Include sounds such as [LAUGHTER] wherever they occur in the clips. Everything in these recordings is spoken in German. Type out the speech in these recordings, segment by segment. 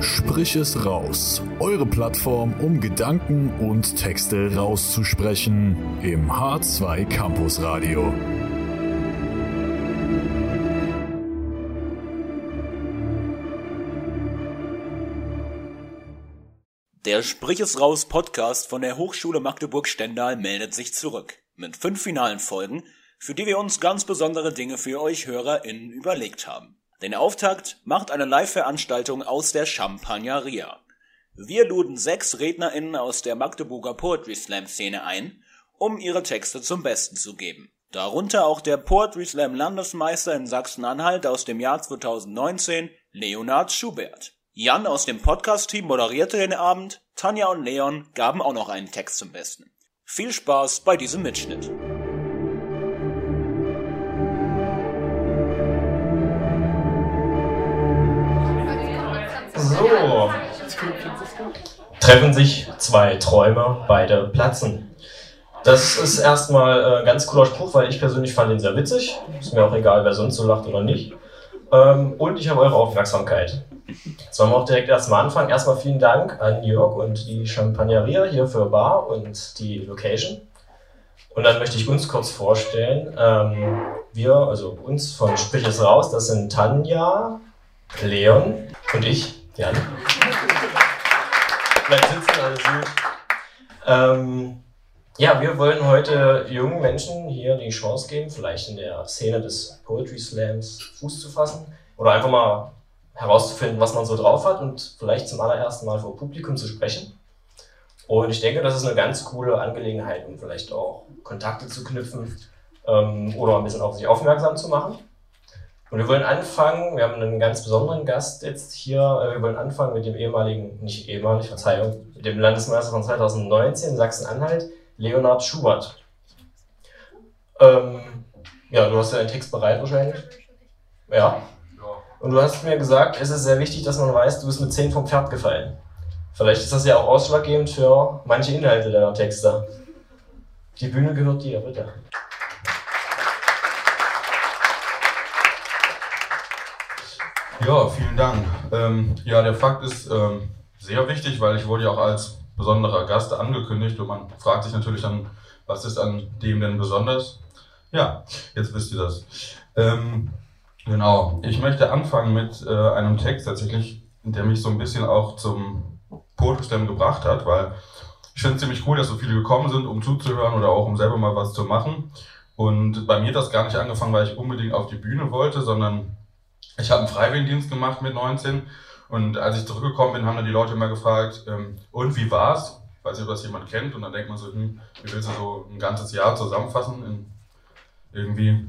Sprich es raus. Eure Plattform, um Gedanken und Texte rauszusprechen im H2 Campus Radio. Der Sprich es raus Podcast von der Hochschule Magdeburg-Stendal meldet sich zurück mit fünf finalen Folgen, für die wir uns ganz besondere Dinge für euch HörerInnen überlegt haben. Den Auftakt macht eine Live-Veranstaltung aus der Champagneria. Wir luden sechs RednerInnen aus der Magdeburger Poetry Slam Szene ein, um ihre Texte zum Besten zu geben. Darunter auch der Poetry Slam Landesmeister in Sachsen-Anhalt aus dem Jahr 2019, Leonard Schubert. Jan aus dem Podcast-Team moderierte den Abend, Tanja und Leon gaben auch noch einen Text zum Besten. Viel Spaß bei diesem Mitschnitt. Treffen sich zwei Träume, beide platzen. Das ist erstmal ein äh, ganz cooler Spruch, weil ich persönlich fand ihn sehr witzig. Ist mir auch egal, wer sonst so lacht oder nicht. Ähm, und ich habe eure Aufmerksamkeit. Jetzt wollen wir auch direkt erstmal anfangen. Erstmal vielen Dank an Jörg und die Champagneria hier für Bar und die Location. Und dann möchte ich uns kurz vorstellen. Ähm, wir, also uns von Sprich es raus, das sind Tanja, Leon und ich, Jan. Vielleicht sitzen alles gut. Ähm, ja, wir wollen heute jungen Menschen hier die Chance geben, vielleicht in der Szene des Poetry Slams Fuß zu fassen oder einfach mal herauszufinden, was man so drauf hat und vielleicht zum allerersten Mal vor Publikum zu sprechen. Und ich denke, das ist eine ganz coole Angelegenheit, um vielleicht auch Kontakte zu knüpfen ähm, oder ein bisschen auf sich aufmerksam zu machen. Und wir wollen anfangen, wir haben einen ganz besonderen Gast jetzt hier, äh, wir wollen anfangen mit dem ehemaligen, nicht ehemalig, Verzeihung, mit dem Landesmeister von 2019 Sachsen-Anhalt, Leonhard Schubert. Ähm, ja, du hast ja einen Text bereit wahrscheinlich. Ja. Und du hast mir gesagt, es ist sehr wichtig, dass man weiß, du bist mit 10 vom Pferd gefallen. Vielleicht ist das ja auch ausschlaggebend für manche Inhalte deiner Texte. Die Bühne gehört dir, bitte. Ja, vielen Dank. Ähm, ja, der Fakt ist ähm, sehr wichtig, weil ich wurde ja auch als besonderer Gast angekündigt und man fragt sich natürlich dann, was ist an dem denn besonders? Ja, jetzt wisst ihr das. Ähm, genau, ich möchte anfangen mit äh, einem Text tatsächlich, der mich so ein bisschen auch zum Slam gebracht hat, weil ich finde es ziemlich cool, dass so viele gekommen sind, um zuzuhören oder auch um selber mal was zu machen. Und bei mir hat das gar nicht angefangen, weil ich unbedingt auf die Bühne wollte, sondern ich habe einen Freiwilligendienst gemacht mit 19 und als ich zurückgekommen bin, haben dann die Leute immer gefragt, ähm, und wie war's? Ich weiß nicht, ob das jemand kennt und dann denkt man so, hm, wie willst du so ein ganzes Jahr zusammenfassen irgendwie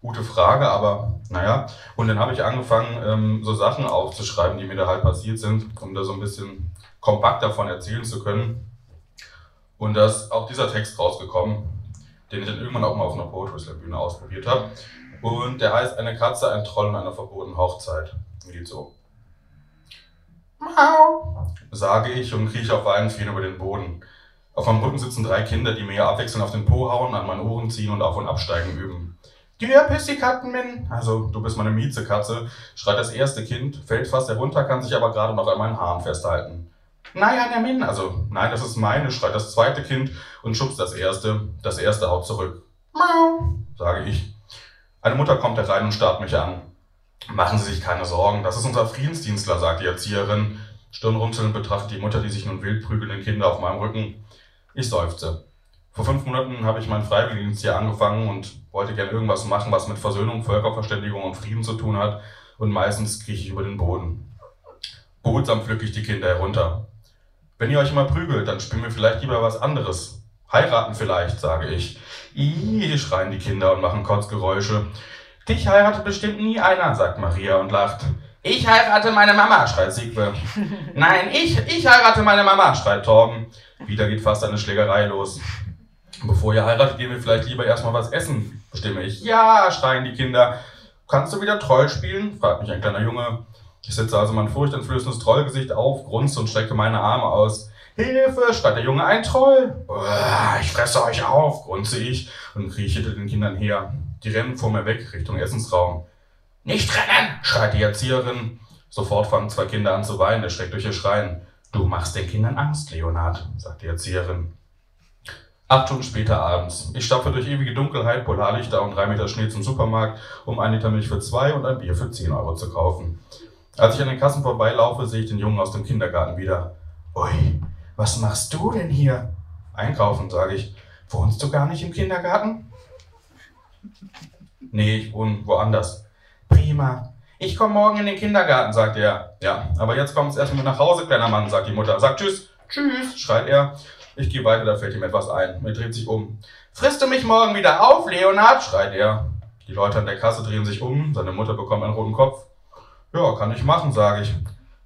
gute Frage, aber naja. Und dann habe ich angefangen, ähm, so Sachen aufzuschreiben, die mir da halt passiert sind, um da so ein bisschen kompakt davon erzählen zu können. Und da ist auch dieser Text rausgekommen, den ich dann irgendwann auch mal auf einer Poetry Slam Bühne ausprobiert habe. Und der heißt Eine Katze, ein Troll und eine verbotene Hochzeit. Geht so. Mau, sage ich und krieche auf allen Vieren über den Boden. Auf meinem Rücken sitzen drei Kinder, die mir abwechselnd auf den Po hauen, an meinen Ohren ziehen und auf- und absteigen üben. Dir Pussycatmin, also du bist meine Miezekatze, schreit das erste Kind, fällt fast herunter, kann sich aber gerade noch an meinen Haaren festhalten. Nein, Anja Min, also nein, das ist meine, schreit das zweite Kind und schubst das erste. Das erste haut zurück. Mau, sage ich. Eine Mutter kommt herein und starrt mich an. Machen Sie sich keine Sorgen, das ist unser Friedensdienstler, sagt die Erzieherin. Stirnrunzelnd betrachtet die Mutter die sich nun wild prügelnden Kinder auf meinem Rücken. Ich seufze. Vor fünf Monaten habe ich meinen Freiwilligendienst hier angefangen und wollte gern irgendwas machen, was mit Versöhnung, Völkerverständigung und Frieden zu tun hat. Und meistens krieche ich über den Boden. Behutsam pflücke ich die Kinder herunter. Wenn ihr euch immer prügelt, dann spielen wir vielleicht lieber was anderes. Heiraten vielleicht, sage ich. Ih, schreien die Kinder und machen Kotzgeräusche. Dich heiratet bestimmt nie einer, sagt Maria und lacht. Ich heirate meine Mama, schreit Siegwe. [LAUGHS] Nein, ich, ich heirate meine Mama, schreit Torben. Wieder geht fast eine Schlägerei los. Bevor ihr heiratet, gehen wir vielleicht lieber erstmal was essen, bestimme ich. Ja, schreien die Kinder. Kannst du wieder Troll spielen? fragt mich ein kleiner Junge. Ich setze also mein furchteinflößendes Trollgesicht auf, grunze und strecke meine Arme aus. Hilfe, schreit der Junge, ein Troll. Ich fresse euch auf, grunze ich und krieche hinter den Kindern her. Die rennen vor mir weg, Richtung Essensraum. Nicht rennen, schreit die Erzieherin. Sofort fangen zwei Kinder an zu weinen, erschreckt durch ihr Schreien. Du machst den Kindern Angst, Leonard, sagt die Erzieherin. Acht Stunden später abends. Ich stapfe durch ewige Dunkelheit, Polarlichter und drei Meter Schnee zum Supermarkt, um ein Liter Milch für zwei und ein Bier für zehn Euro zu kaufen. Als ich an den Kassen vorbeilaufe, sehe ich den Jungen aus dem Kindergarten wieder. Ui, was machst du denn hier? Einkaufen, sage ich. Wohnst du gar nicht im Kindergarten? Nee, ich wohne woanders. Prima. Ich komme morgen in den Kindergarten, sagt er. Ja, aber jetzt kommst erstmal nach Hause, kleiner Mann, sagt die Mutter. Sagt Tschüss. Tschüss, schreit er. Ich gehe weiter, da fällt ihm etwas ein. Er dreht sich um. Frisst du mich morgen wieder auf, Leonard? schreit er. Die Leute an der Kasse drehen sich um. Seine Mutter bekommt einen roten Kopf. Ja, kann ich machen, sage ich.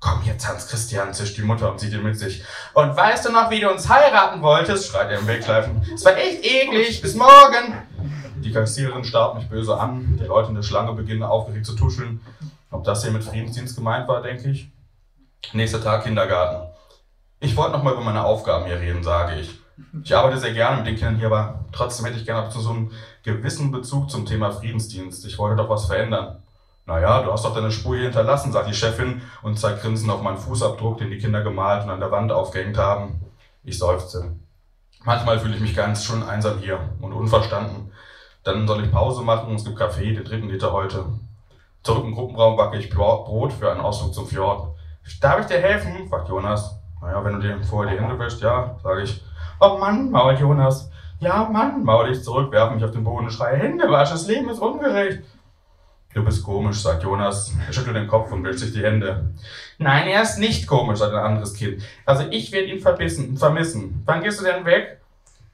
Komm jetzt, Hans Christian, zischt die Mutter und zieht ihn mit sich. Und weißt du noch, wie du uns heiraten wolltest? schreit er im Wegleifen. Es war echt eklig. Bis morgen. Die Kassiererin starrt mich böse an. Die Leute in der Schlange beginnen aufgeregt zu tuscheln. Ob das hier mit Friedensdienst gemeint war, denke ich. Nächster Tag Kindergarten. Ich wollte noch mal über meine Aufgaben hier reden, sage ich. Ich arbeite sehr gerne mit den Kindern hier, aber trotzdem hätte ich gerne zu so einem gewissen Bezug zum Thema Friedensdienst. Ich wollte doch was verändern. Naja, du hast doch deine Spur hier hinterlassen, sagt die Chefin und zeigt grinsend auf meinen Fußabdruck, den die Kinder gemalt und an der Wand aufgehängt haben. Ich seufze. Manchmal fühle ich mich ganz schön einsam hier und unverstanden. Dann soll ich Pause machen, es gibt Kaffee, den dritten Liter heute. Zurück im Gruppenraum backe ich Brot für einen Ausflug zum Fjord. Darf ich dir helfen? fragt Jonas. Naja, wenn du dir vorher die Hände wäschst, ja, sage ich. Oh Mann, mault Jonas. Ja, Mann, maul ich zurück, werfe mich auf den Boden und schreie, Hände wasch, das Leben ist ungerecht. Du bist komisch, sagt Jonas. Er schüttelt den Kopf und wäscht sich die Hände. Nein, er ist nicht komisch, sagt ein anderes Kind. Also ich werde ihn verbissen, vermissen. Wann gehst du denn weg?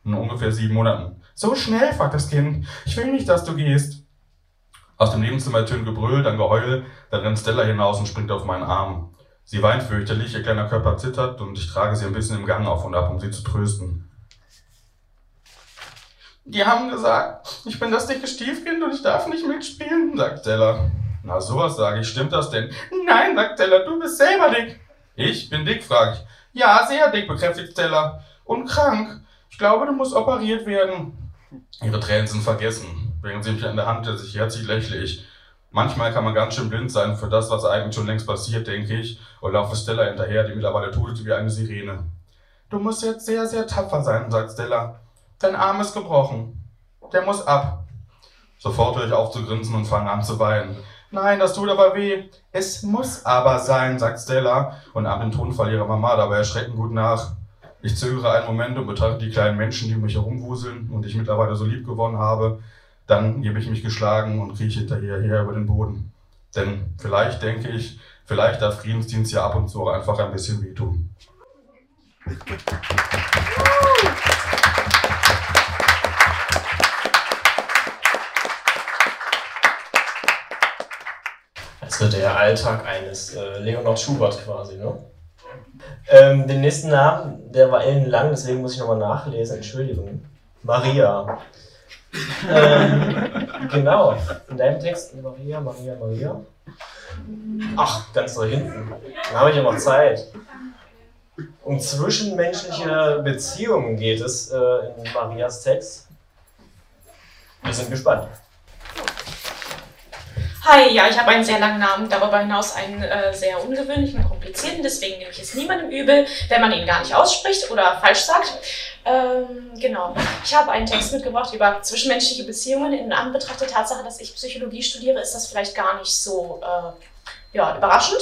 In ungefähr sieben Monaten. So schnell, fragt das Kind. Ich will nicht, dass du gehst. Aus dem Nebenzimmer tönt Gebrüll, dann Geheul, dann rennt Stella hinaus und springt auf meinen Arm. Sie weint fürchterlich, ihr kleiner Körper zittert und ich trage sie ein bisschen im Gang auf und ab, um sie zu trösten. Die haben gesagt, ich bin das dicke Stiefkind und ich darf nicht mitspielen, sagt Stella. Na, sowas sage ich, stimmt das denn? Nein, sagt Stella, du bist selber dick. Ich bin dick, frage ich. Ja, sehr dick, bekräftigt Stella. Und krank. Ich glaube, du musst operiert werden. Ihre Tränen sind vergessen. Während sie mich an der Hand sich herzlich lächle ich. Manchmal kann man ganz schön blind sein für das, was eigentlich schon längst passiert, denke ich, und laufe Stella hinterher, die mittlerweile tut wie eine Sirene. Du musst jetzt sehr, sehr tapfer sein, sagt Stella. Dein Arm ist gebrochen. Der muss ab. Sofort höre ich auf zu grinsen und fange an zu weinen. Nein, das tut aber weh. Es muss aber sein, sagt Stella und ahmt den Tonfall ihrer Mama dabei erschreckend gut nach. Ich zögere einen Moment und betrachte die kleinen Menschen, die um mich herumwuseln und ich mittlerweile so lieb gewonnen habe. Dann gebe ich mich geschlagen und krieche hinterher her über den Boden. Denn vielleicht denke ich, vielleicht darf Friedensdienst ja ab und zu auch einfach ein bisschen wehtun. Also der Alltag eines äh, Leonard Schubert quasi, ne? Ähm, den nächsten Namen, der war ellenlang, deswegen muss ich nochmal nachlesen, Entschuldigung. Maria. ähm, [LAUGHS] genau. In deinem Text Maria, Maria, Maria. Ach, ganz da hinten. Da habe ich ja noch Zeit. Um zwischenmenschliche Beziehungen geht es äh, in Marias Text. Wir sind gespannt. Hi, ja, ich habe einen sehr langen Namen, darüber hinaus einen äh, sehr ungewöhnlichen, komplizierten, deswegen nehme ich es niemandem übel, wenn man ihn gar nicht ausspricht oder falsch sagt. Ähm, genau. Ich habe einen Text mitgebracht über zwischenmenschliche Beziehungen. In Anbetracht der Tatsache, dass ich Psychologie studiere, ist das vielleicht gar nicht so äh, ja, überraschend.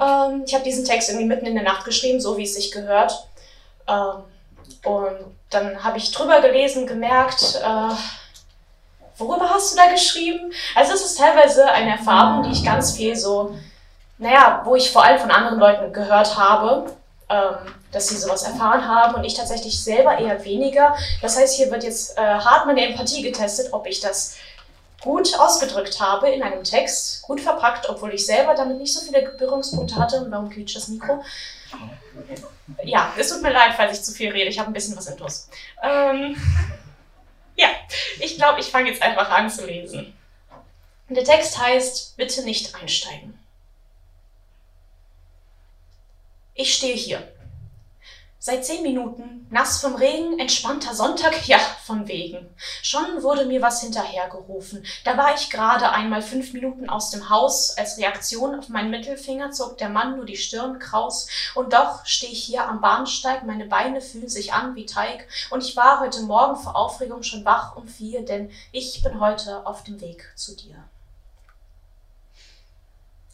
Ähm, ich habe diesen Text irgendwie mitten in der Nacht geschrieben, so wie es sich gehört. Ähm, und dann habe ich drüber gelesen, gemerkt, äh, worüber hast du da geschrieben? Also es ist teilweise eine Erfahrung, die ich ganz viel so, naja, wo ich vor allem von anderen Leuten gehört habe, ähm, dass sie sowas erfahren haben und ich tatsächlich selber eher weniger. Das heißt, hier wird jetzt äh, hart meine Empathie getestet, ob ich das gut ausgedrückt habe in einem Text, gut verpackt, obwohl ich selber damit nicht so viele Berührungspunkte hatte. Und warum quietscht das Mikro? Ja, es tut mir leid, falls ich zu viel rede. Ich habe ein bisschen was intus. Ähm, ja, ich glaube, ich fange jetzt einfach an zu lesen. Der Text heißt, bitte nicht einsteigen. Ich stehe hier. Seit zehn Minuten, nass vom Regen, entspannter Sonntag, [LAUGHS] ja, von wegen. Schon wurde mir was hinterhergerufen. Da war ich gerade einmal fünf Minuten aus dem Haus. Als Reaktion auf meinen Mittelfinger zog der Mann nur die Stirn kraus. Und doch stehe ich hier am Bahnsteig, meine Beine fühlen sich an wie Teig. Und ich war heute Morgen vor Aufregung schon wach um vier, denn ich bin heute auf dem Weg zu dir.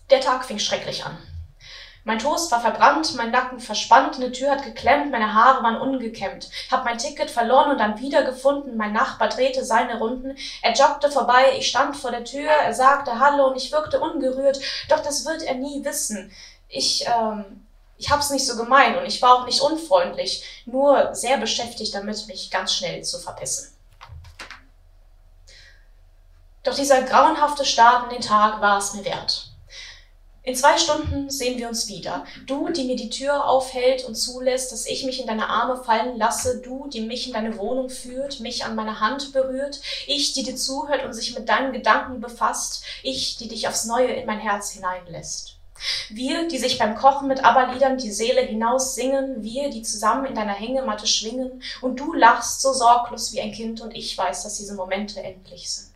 Der Tag fing schrecklich an. Mein Toast war verbrannt, mein Nacken verspannt, eine Tür hat geklemmt, meine Haare waren ungekämmt. Hab mein Ticket verloren und dann wiedergefunden, mein Nachbar drehte seine Runden. Er joggte vorbei, ich stand vor der Tür, er sagte Hallo und ich wirkte ungerührt, doch das wird er nie wissen. Ich, ähm, ich hab's nicht so gemein und ich war auch nicht unfreundlich, nur sehr beschäftigt damit, mich ganz schnell zu verpissen. Doch dieser grauenhafte Start in den Tag war es mir wert. In zwei Stunden sehen wir uns wieder. Du, die mir die Tür aufhält und zulässt, dass ich mich in deine Arme fallen lasse. Du, die mich in deine Wohnung führt, mich an meine Hand berührt. Ich, die dir zuhört und sich mit deinen Gedanken befasst. Ich, die dich aufs Neue in mein Herz hineinlässt. Wir, die sich beim Kochen mit Aberliedern die Seele hinaus singen, wir, die zusammen in deiner Hängematte schwingen, und du lachst so sorglos wie ein Kind, und ich weiß, dass diese Momente endlich sind.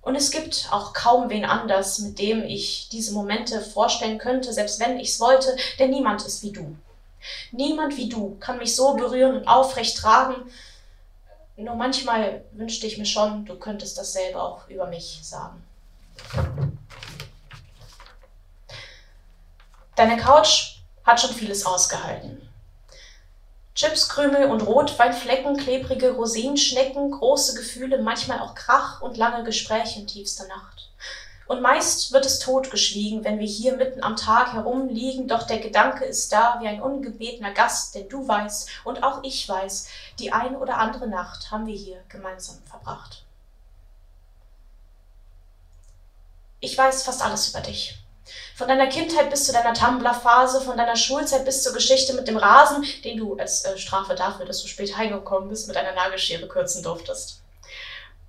Und es gibt auch kaum wen anders, mit dem ich diese Momente vorstellen könnte, selbst wenn ich's wollte, denn niemand ist wie du. Niemand wie du kann mich so berühren und aufrecht tragen. Nur manchmal wünschte ich mir schon, du könntest dasselbe auch über mich sagen. Deine Couch hat schon vieles ausgehalten. Chipskrümel und Rotweinflecken, klebrige Rosinenschnecken, große Gefühle, manchmal auch Krach und lange Gespräche in tiefster Nacht. Und meist wird es totgeschwiegen, wenn wir hier mitten am Tag herumliegen, doch der Gedanke ist da wie ein ungebetener Gast, denn du weißt und auch ich weiß, die ein oder andere Nacht haben wir hier gemeinsam verbracht. Ich weiß fast alles über dich. Von deiner Kindheit bis zu deiner Tumblr-Phase, von deiner Schulzeit bis zur Geschichte mit dem Rasen, den du als äh, Strafe dafür, dass du spät heimgekommen bist, mit einer Nagelschere kürzen durftest.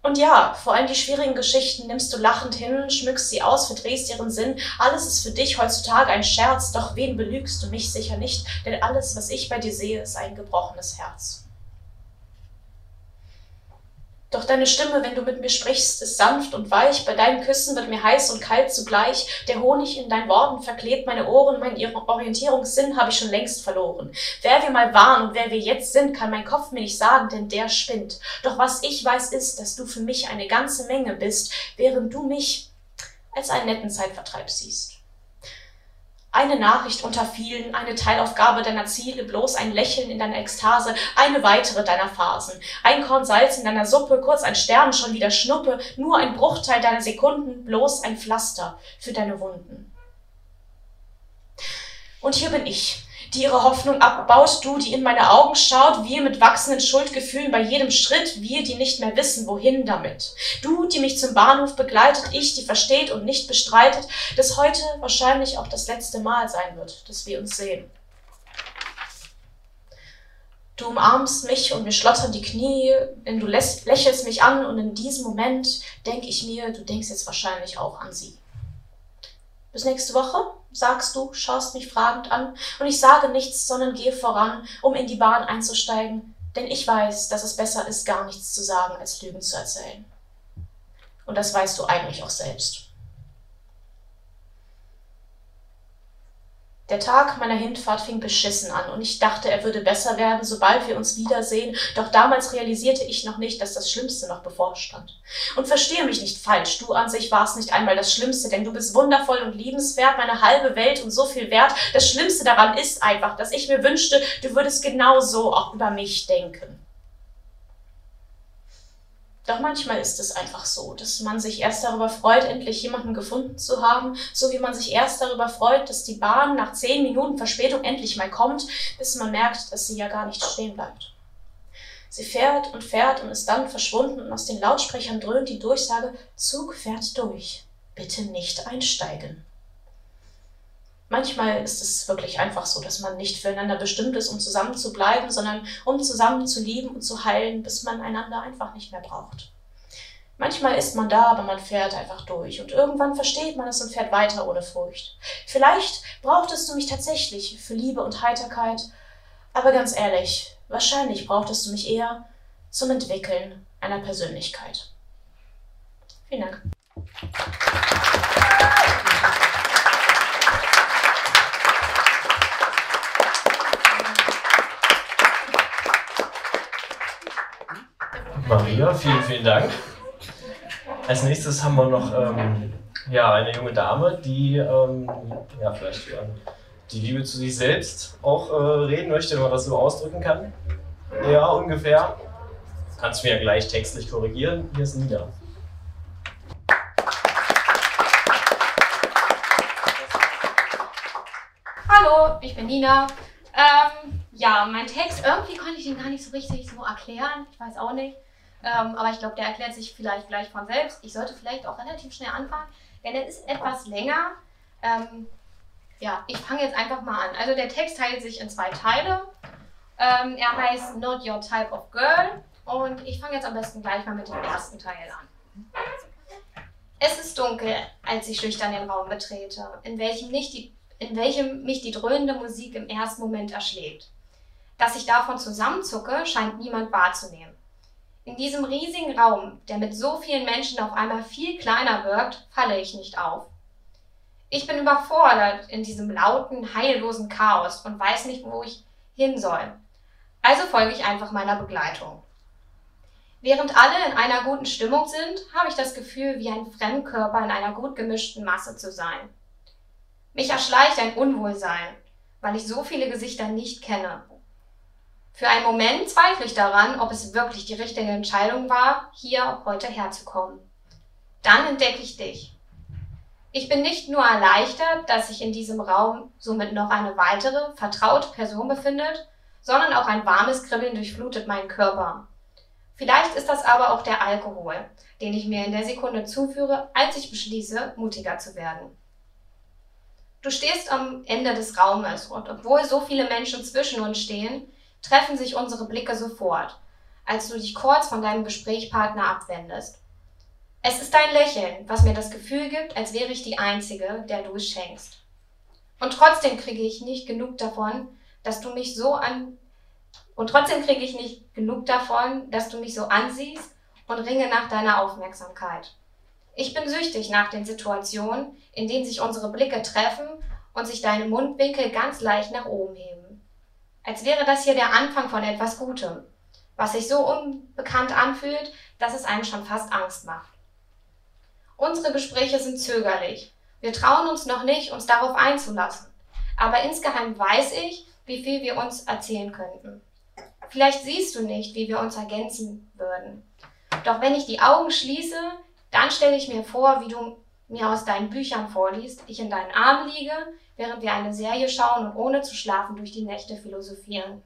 Und ja, vor allem die schwierigen Geschichten nimmst du lachend hin, schmückst sie aus, verdrehst ihren Sinn. Alles ist für dich heutzutage ein Scherz, doch wen belügst du mich sicher nicht, denn alles, was ich bei dir sehe, ist ein gebrochenes Herz. Doch deine Stimme, wenn du mit mir sprichst, ist sanft und weich. Bei deinen Küssen wird mir heiß und kalt zugleich. Der Honig in deinen Worten verklebt meine Ohren. Mein Orientierungssinn habe ich schon längst verloren. Wer wir mal waren und wer wir jetzt sind, kann mein Kopf mir nicht sagen, denn der spinnt. Doch was ich weiß ist, dass du für mich eine ganze Menge bist, während du mich als einen netten Zeitvertreib siehst. Eine Nachricht unter vielen, eine Teilaufgabe deiner Ziele, bloß ein Lächeln in deiner Ekstase, eine weitere deiner Phasen. Ein Korn Salz in deiner Suppe, kurz ein Stern, schon wieder Schnuppe, nur ein Bruchteil deiner Sekunden, bloß ein Pflaster für deine Wunden. Und hier bin ich, die ihre Hoffnung abbaut, du, die in meine Augen schaut, wir mit wachsenden Schuldgefühlen bei jedem Schritt, wir, die nicht mehr wissen, wohin damit. Du, die mich zum Bahnhof begleitet, ich, die versteht und nicht bestreitet, dass heute wahrscheinlich auch das letzte Mal sein wird, dass wir uns sehen. Du umarmst mich und mir schlottern die Knie, denn du lächelst mich an und in diesem Moment denke ich mir, du denkst jetzt wahrscheinlich auch an sie. Bis nächste Woche, sagst du, schaust mich fragend an, und ich sage nichts, sondern gehe voran, um in die Bahn einzusteigen, denn ich weiß, dass es besser ist, gar nichts zu sagen, als Lügen zu erzählen. Und das weißt du eigentlich auch selbst. Der Tag meiner Hinfahrt fing beschissen an und ich dachte, er würde besser werden, sobald wir uns wiedersehen, doch damals realisierte ich noch nicht, dass das Schlimmste noch bevorstand. Und verstehe mich nicht falsch, du an sich warst nicht einmal das Schlimmste, denn du bist wundervoll und liebenswert, meine halbe Welt und so viel wert. Das Schlimmste daran ist einfach, dass ich mir wünschte, du würdest genau so auch über mich denken. Doch manchmal ist es einfach so, dass man sich erst darüber freut, endlich jemanden gefunden zu haben, so wie man sich erst darüber freut, dass die Bahn nach zehn Minuten Verspätung endlich mal kommt, bis man merkt, dass sie ja gar nicht stehen bleibt. Sie fährt und fährt und ist dann verschwunden und aus den Lautsprechern dröhnt die Durchsage, Zug fährt durch, bitte nicht einsteigen. Manchmal ist es wirklich einfach so, dass man nicht füreinander bestimmt ist, um zusammen zu bleiben, sondern um zusammen zu lieben und zu heilen, bis man einander einfach nicht mehr braucht. Manchmal ist man da, aber man fährt einfach durch und irgendwann versteht man es und fährt weiter ohne Furcht. Vielleicht brauchtest du mich tatsächlich für Liebe und Heiterkeit, Aber ganz ehrlich, wahrscheinlich brauchtest du mich eher zum Entwickeln einer Persönlichkeit. Vielen Dank. Maria, vielen, vielen Dank. Als nächstes haben wir noch ähm, ja, eine junge Dame, die ähm, ja, vielleicht über die Liebe zu sich selbst auch äh, reden möchte, wenn man das so ausdrücken kann. Ja, ungefähr. Kannst du mir gleich textlich korrigieren. Hier ist Nina. Hallo, ich bin Nina. Ähm, ja, mein Text, irgendwie konnte ich den gar nicht so richtig so erklären. Ich weiß auch nicht. Ähm, aber ich glaube, der erklärt sich vielleicht gleich von selbst. Ich sollte vielleicht auch relativ schnell anfangen, denn er ist etwas länger. Ähm, ja, ich fange jetzt einfach mal an. Also der Text teilt sich in zwei Teile. Ähm, er heißt Not Your Type of Girl und ich fange jetzt am besten gleich mal mit dem ersten Teil an. Es ist dunkel, als ich schüchtern den Raum betrete, in welchem, nicht die, in welchem mich die dröhnende Musik im ersten Moment erschlägt. Dass ich davon zusammenzucke, scheint niemand wahrzunehmen. In diesem riesigen Raum, der mit so vielen Menschen auf einmal viel kleiner wirkt, falle ich nicht auf. Ich bin überfordert in diesem lauten, heillosen Chaos und weiß nicht, wo ich hin soll. Also folge ich einfach meiner Begleitung. Während alle in einer guten Stimmung sind, habe ich das Gefühl, wie ein Fremdkörper in einer gut gemischten Masse zu sein. Mich erschleicht ein Unwohlsein, weil ich so viele Gesichter nicht kenne. Für einen Moment zweifle ich daran, ob es wirklich die richtige Entscheidung war, hier heute herzukommen. Dann entdecke ich dich. Ich bin nicht nur erleichtert, dass sich in diesem Raum somit noch eine weitere, vertraute Person befindet, sondern auch ein warmes Kribbeln durchflutet meinen Körper. Vielleicht ist das aber auch der Alkohol, den ich mir in der Sekunde zuführe, als ich beschließe, mutiger zu werden. Du stehst am Ende des Raumes und obwohl so viele Menschen zwischen uns stehen, treffen sich unsere Blicke sofort, als du dich kurz von deinem Gesprächspartner abwendest. Es ist dein Lächeln, was mir das Gefühl gibt, als wäre ich die Einzige, der du es schenkst. Und trotzdem kriege ich nicht genug davon, dass du mich so an und trotzdem kriege ich nicht genug davon, dass du mich so ansiehst und ringe nach deiner Aufmerksamkeit. Ich bin süchtig nach den Situationen, in denen sich unsere Blicke treffen und sich deine Mundwinkel ganz leicht nach oben heben. Als wäre das hier der Anfang von etwas Gutem, was sich so unbekannt anfühlt, dass es einem schon fast Angst macht. Unsere Gespräche sind zögerlich. Wir trauen uns noch nicht, uns darauf einzulassen. Aber insgeheim weiß ich, wie viel wir uns erzählen könnten. Vielleicht siehst du nicht, wie wir uns ergänzen würden. Doch wenn ich die Augen schließe, dann stelle ich mir vor, wie du mir aus deinen Büchern vorliest, ich in deinen Armen liege, während wir eine Serie schauen und ohne zu schlafen durch die Nächte philosophieren.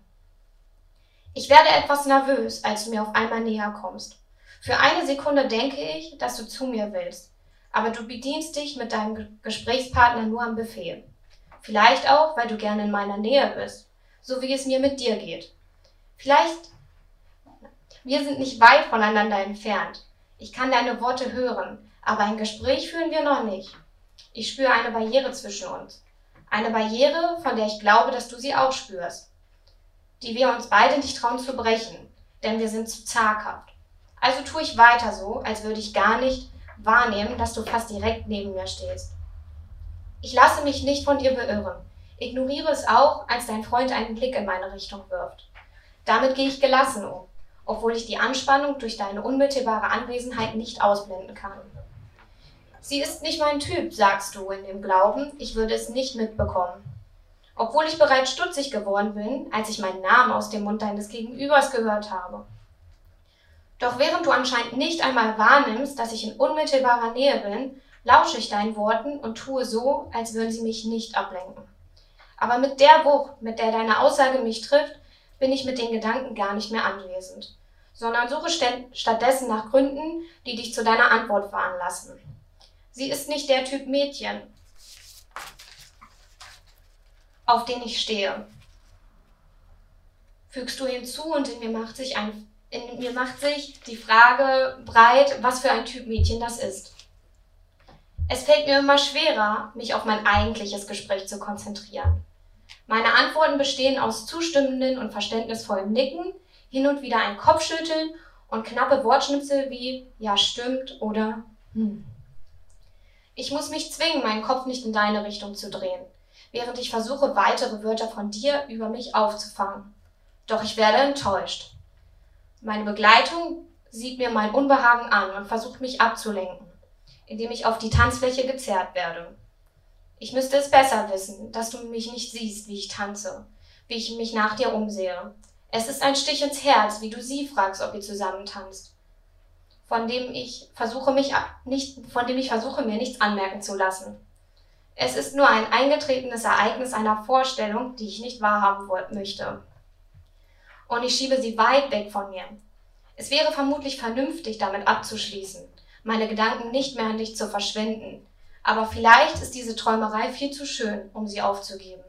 Ich werde etwas nervös, als du mir auf einmal näher kommst. Für eine Sekunde denke ich, dass du zu mir willst, aber du bedienst dich mit deinem Gesprächspartner nur am Befehl. Vielleicht auch, weil du gerne in meiner Nähe bist, so wie es mir mit dir geht. Vielleicht, wir sind nicht weit voneinander entfernt. Ich kann deine Worte hören, aber ein Gespräch führen wir noch nicht. Ich spüre eine Barriere zwischen uns. Eine Barriere, von der ich glaube, dass du sie auch spürst. Die wir uns beide nicht trauen zu brechen, denn wir sind zu zaghaft. Also tue ich weiter so, als würde ich gar nicht wahrnehmen, dass du fast direkt neben mir stehst. Ich lasse mich nicht von dir beirren. Ignoriere es auch, als dein Freund einen Blick in meine Richtung wirft. Damit gehe ich gelassen um, obwohl ich die Anspannung durch deine unmittelbare Anwesenheit nicht ausblenden kann. Sie ist nicht mein Typ, sagst du in dem Glauben, ich würde es nicht mitbekommen. Obwohl ich bereits stutzig geworden bin, als ich meinen Namen aus dem Mund deines Gegenübers gehört habe. Doch während du anscheinend nicht einmal wahrnimmst, dass ich in unmittelbarer Nähe bin, lausche ich deinen Worten und tue so, als würden sie mich nicht ablenken. Aber mit der Wucht, mit der deine Aussage mich trifft, bin ich mit den Gedanken gar nicht mehr anwesend, sondern suche stattdessen nach Gründen, die dich zu deiner Antwort veranlassen. Sie ist nicht der Typ Mädchen, auf den ich stehe. Fügst du hinzu und in mir macht sich ein, in mir macht sich die Frage breit, was für ein Typ Mädchen das ist. Es fällt mir immer schwerer, mich auf mein eigentliches Gespräch zu konzentrieren. Meine Antworten bestehen aus zustimmenden und verständnisvollem Nicken, hin und wieder ein Kopfschütteln und knappe Wortschnipsel wie ja stimmt oder hm. Ich muss mich zwingen, meinen Kopf nicht in deine Richtung zu drehen, während ich versuche, weitere Wörter von dir über mich aufzufangen. Doch ich werde enttäuscht. Meine Begleitung sieht mir mein Unbehagen an und versucht mich abzulenken, indem ich auf die Tanzfläche gezerrt werde. Ich müsste es besser wissen, dass du mich nicht siehst, wie ich tanze, wie ich mich nach dir umsehe. Es ist ein Stich ins Herz, wie du sie fragst, ob ihr zusammen tanzt. Von dem ich versuche mich nicht, von dem ich versuche, mir nichts anmerken zu lassen. Es ist nur ein eingetretenes Ereignis einer Vorstellung, die ich nicht wahrhaben möchte. Und ich schiebe sie weit weg von mir. Es wäre vermutlich vernünftig, damit abzuschließen, meine Gedanken nicht mehr an dich zu verschwenden, aber vielleicht ist diese Träumerei viel zu schön, um sie aufzugeben.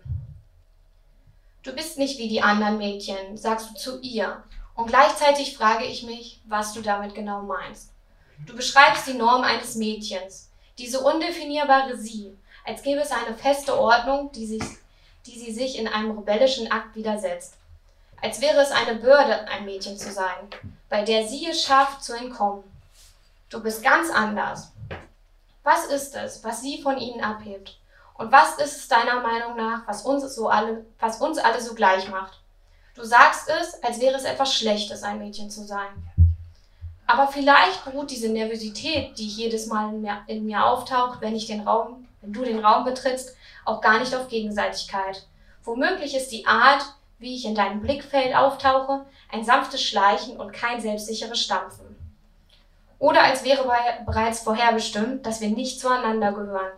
Du bist nicht wie die anderen Mädchen, sagst du zu ihr, und gleichzeitig frage ich mich, was du damit genau meinst. Du beschreibst die Norm eines Mädchens, diese undefinierbare Sie, als gäbe es eine feste Ordnung, die, sich, die sie sich in einem rebellischen Akt widersetzt. Als wäre es eine Bürde, ein Mädchen zu sein, bei der sie es schafft, zu entkommen. Du bist ganz anders. Was ist es, was sie von ihnen abhebt? Und was ist es deiner Meinung nach, was uns, so alle, was uns alle so gleich macht? Du sagst es, als wäre es etwas Schlechtes, ein Mädchen zu sein. Aber vielleicht beruht diese Nervosität, die jedes Mal in mir, auftaucht, wenn ich den Raum, wenn du den Raum betrittst, auch gar nicht auf Gegenseitigkeit. Womöglich ist die Art, wie ich in deinem Blickfeld auftauche, ein sanftes Schleichen und kein selbstsicheres Stampfen. Oder als wäre bereits vorherbestimmt, dass wir nicht zueinander gehören.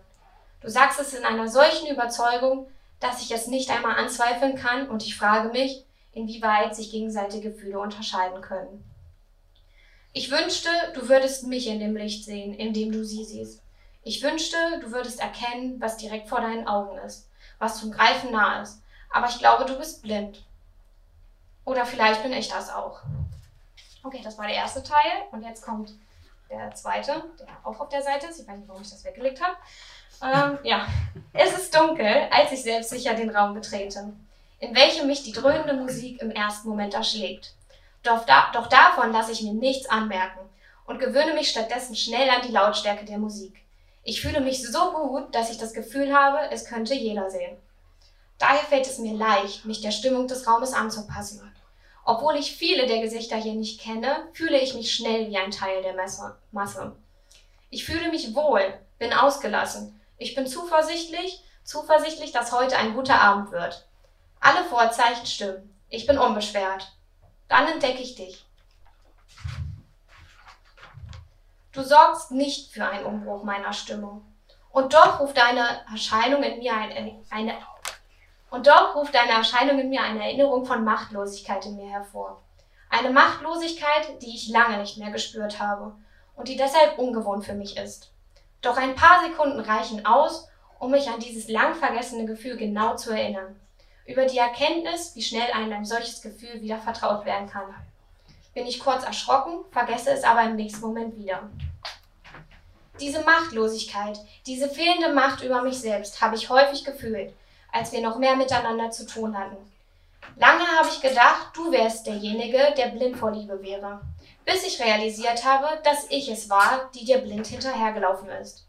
Du sagst es in einer solchen Überzeugung, dass ich es nicht einmal anzweifeln kann und ich frage mich, inwieweit sich gegenseitige Gefühle unterscheiden können. Ich wünschte, du würdest mich in dem Licht sehen, in dem du sie siehst. Ich wünschte, du würdest erkennen, was direkt vor deinen Augen ist, was zum Greifen nah ist. Aber ich glaube, du bist blind. Oder vielleicht bin ich das auch. Okay, das war der erste Teil. Und jetzt kommt der zweite, der auch auf der Seite ist. Ich weiß nicht, warum ich das weggelegt habe. Ähm, ja, es ist dunkel, als ich selbstsicher den Raum betrete, in welchem mich die dröhnende Musik im ersten Moment erschlägt. Doch, da, doch davon lasse ich mir nichts anmerken und gewöhne mich stattdessen schnell an die Lautstärke der Musik. Ich fühle mich so gut, dass ich das Gefühl habe, es könnte jeder sehen. Daher fällt es mir leicht, mich der Stimmung des Raumes anzupassen. Obwohl ich viele der Gesichter hier nicht kenne, fühle ich mich schnell wie ein Teil der Masse. Ich fühle mich wohl, bin ausgelassen. Ich bin zuversichtlich, zuversichtlich, dass heute ein guter Abend wird. Alle Vorzeichen stimmen. Ich bin unbeschwert. Dann entdecke ich dich. Du sorgst nicht für einen Umbruch meiner Stimmung. Und doch ruft deine Erscheinung in mir eine, eine und doch ruft deine Erscheinung in mir eine Erinnerung von Machtlosigkeit in mir hervor. Eine Machtlosigkeit, die ich lange nicht mehr gespürt habe und die deshalb ungewohnt für mich ist. Doch ein paar Sekunden reichen aus, um mich an dieses lang vergessene Gefühl genau zu erinnern. Über die Erkenntnis, wie schnell einem ein solches Gefühl wieder vertraut werden kann. Bin ich kurz erschrocken, vergesse es aber im nächsten Moment wieder. Diese Machtlosigkeit, diese fehlende Macht über mich selbst habe ich häufig gefühlt, als wir noch mehr miteinander zu tun hatten. Lange habe ich gedacht, du wärst derjenige, der blind vor Liebe wäre, bis ich realisiert habe, dass ich es war, die dir blind hinterhergelaufen ist,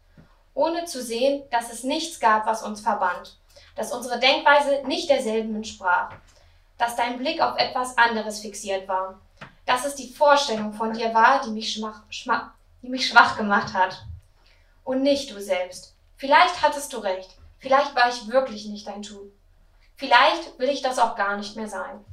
ohne zu sehen, dass es nichts gab, was uns verband, dass unsere Denkweise nicht derselben entsprach, dass dein Blick auf etwas anderes fixiert war, dass es die Vorstellung von dir war, die mich schwach, schwach, die mich schwach gemacht hat. Und nicht du selbst. Vielleicht hattest du recht. Vielleicht war ich wirklich nicht dein Typ. Vielleicht will ich das auch gar nicht mehr sein.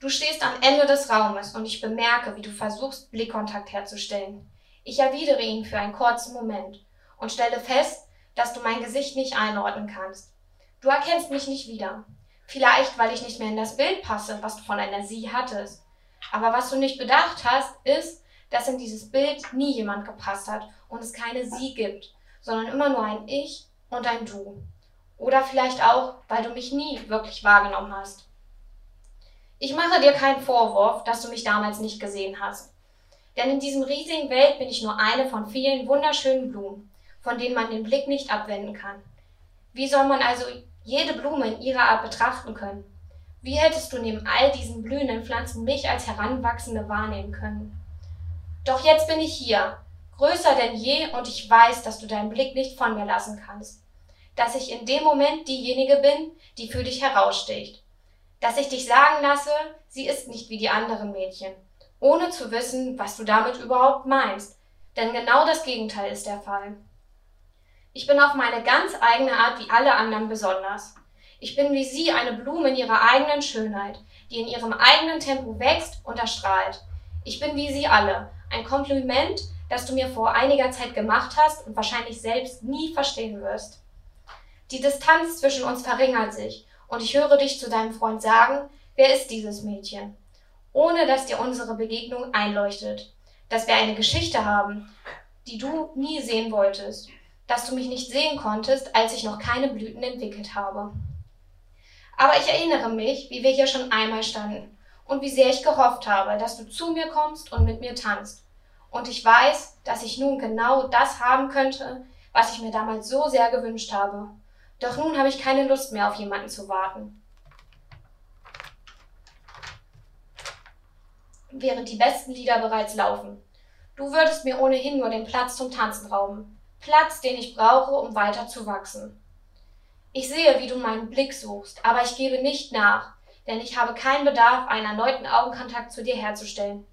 Du stehst am Ende des Raumes und ich bemerke, wie du versuchst, Blickkontakt herzustellen. Ich erwidere ihn für einen kurzen Moment und stelle fest, dass du mein Gesicht nicht einordnen kannst. Du erkennst mich nicht wieder. Vielleicht, weil ich nicht mehr in das Bild passe, was du von einer Sie hattest. Aber was du nicht bedacht hast, ist, dass in dieses Bild nie jemand gepasst hat und es keine Sie gibt, sondern immer nur ein Ich und ein Du. Oder vielleicht auch, weil du mich nie wirklich wahrgenommen hast. Ich mache dir keinen Vorwurf, dass du mich damals nicht gesehen hast. Denn in diesem riesigen Welt bin ich nur eine von vielen wunderschönen Blumen, von denen man den Blick nicht abwenden kann. Wie soll man also, jede Blume in ihrer Art betrachten können. Wie hättest du neben all diesen blühenden Pflanzen mich als Heranwachsende wahrnehmen können? Doch jetzt bin ich hier, größer denn je, und ich weiß, dass du deinen Blick nicht von mir lassen kannst. Dass ich in dem Moment diejenige bin, die für dich heraussticht. Dass ich dich sagen lasse, sie ist nicht wie die anderen Mädchen, ohne zu wissen, was du damit überhaupt meinst. Denn genau das Gegenteil ist der Fall. Ich bin auf meine ganz eigene Art wie alle anderen besonders. Ich bin wie sie eine Blume in ihrer eigenen Schönheit, die in ihrem eigenen Tempo wächst und erstrahlt. Ich bin wie sie alle. Ein Kompliment, das du mir vor einiger Zeit gemacht hast und wahrscheinlich selbst nie verstehen wirst. Die Distanz zwischen uns verringert sich und ich höre dich zu deinem Freund sagen, wer ist dieses Mädchen? Ohne dass dir unsere Begegnung einleuchtet, dass wir eine Geschichte haben, die du nie sehen wolltest, dass du mich nicht sehen konntest, als ich noch keine Blüten entwickelt habe. Aber ich erinnere mich, wie wir hier schon einmal standen und wie sehr ich gehofft habe, dass du zu mir kommst und mit mir tanzt. Und ich weiß, dass ich nun genau das haben könnte, was ich mir damals so sehr gewünscht habe. Doch nun habe ich keine Lust mehr auf jemanden zu warten. Während die besten Lieder bereits laufen. Du würdest mir ohnehin nur den Platz zum Tanzen rauben. Platz, den ich brauche, um weiter zu wachsen. Ich sehe, wie du meinen Blick suchst, aber ich gebe nicht nach, denn ich habe keinen Bedarf, einen erneuten Augenkontakt zu dir herzustellen.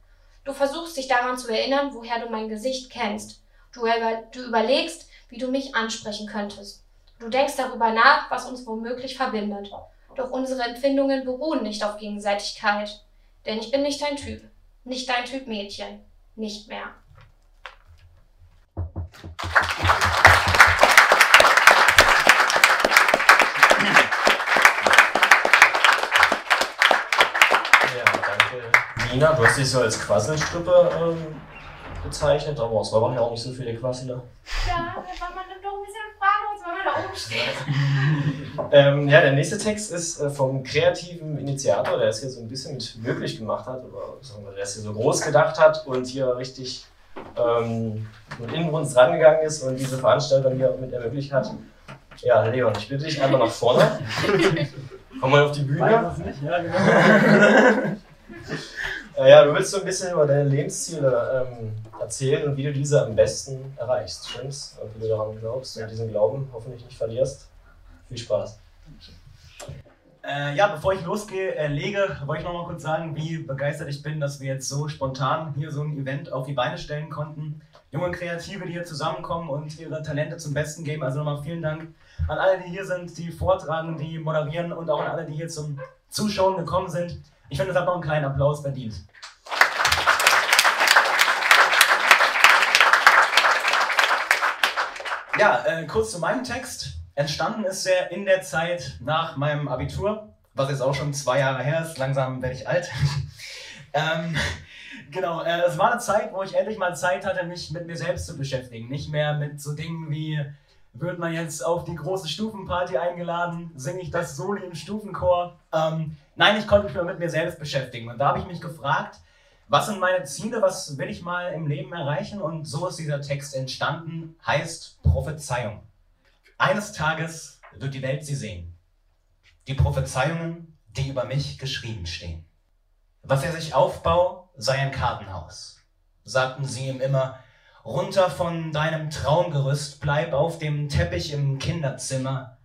Du versuchst dich daran zu erinnern, woher du mein Gesicht kennst. Du, über, du überlegst, wie du mich ansprechen könntest. Du denkst darüber nach, was uns womöglich verbindet. Doch unsere Empfindungen beruhen nicht auf Gegenseitigkeit. Denn ich bin nicht dein Typ. Nicht dein Typ Mädchen. Nicht mehr. Nina, du hast dich so als Quasselstrippe ähm, bezeichnet, aber es waren ja auch nicht so viele Quasseler. Ja, da war man doch ein bisschen fraglos, weil man da oben steht. [LAUGHS] ähm, ja, der nächste Text ist äh, vom kreativen Initiator, der es hier so ein bisschen mit möglich gemacht hat, oder sagen wir, der es hier so groß gedacht hat und hier richtig ähm, Inbrunst rangegangen ist und diese Veranstaltung hier mit ermöglicht hat. Ja, Leon, ich bitte dich einmal nach vorne. [LAUGHS] Komm mal auf die Bühne. Ja, genau. [LAUGHS] Äh, ja, du willst so ein bisschen über deine Lebensziele ähm, erzählen und wie du diese am besten erreichst, stimmt's? Und wie du daran glaubst und diesen Glauben hoffentlich nicht verlierst. Viel Spaß. Äh, ja, bevor ich losgehe, äh, wollte ich noch mal kurz sagen, wie begeistert ich bin, dass wir jetzt so spontan hier so ein Event auf die Beine stellen konnten. Junge Kreative, die hier zusammenkommen und ihre Talente zum Besten geben. Also nochmal vielen Dank an alle, die hier sind, die vortragen, die moderieren und auch an alle, die hier zum Zuschauen gekommen sind. Ich finde, das hat noch einen kleinen Applaus verdient. Ja, äh, kurz zu meinem Text. Entstanden ist er in der Zeit nach meinem Abitur, was jetzt auch schon zwei Jahre her ist. Langsam werde ich alt. [LAUGHS] ähm, genau, äh, es war eine Zeit, wo ich endlich mal Zeit hatte, mich mit mir selbst zu beschäftigen. Nicht mehr mit so Dingen wie, wird man jetzt auf die große Stufenparty eingeladen, singe ich das Soli im Stufenchor. Ähm, nein, ich konnte mich nur mit mir selbst beschäftigen. Und da habe ich mich gefragt, was sind meine Ziele, was will ich mal im Leben erreichen? Und so ist dieser Text entstanden, heißt Prophezeiung. Eines Tages wird die Welt sie sehen. Die Prophezeiungen, die über mich geschrieben stehen. Was er sich aufbau, sei ein Kartenhaus. Sagten sie ihm immer, runter von deinem Traumgerüst, bleib auf dem Teppich im Kinderzimmer.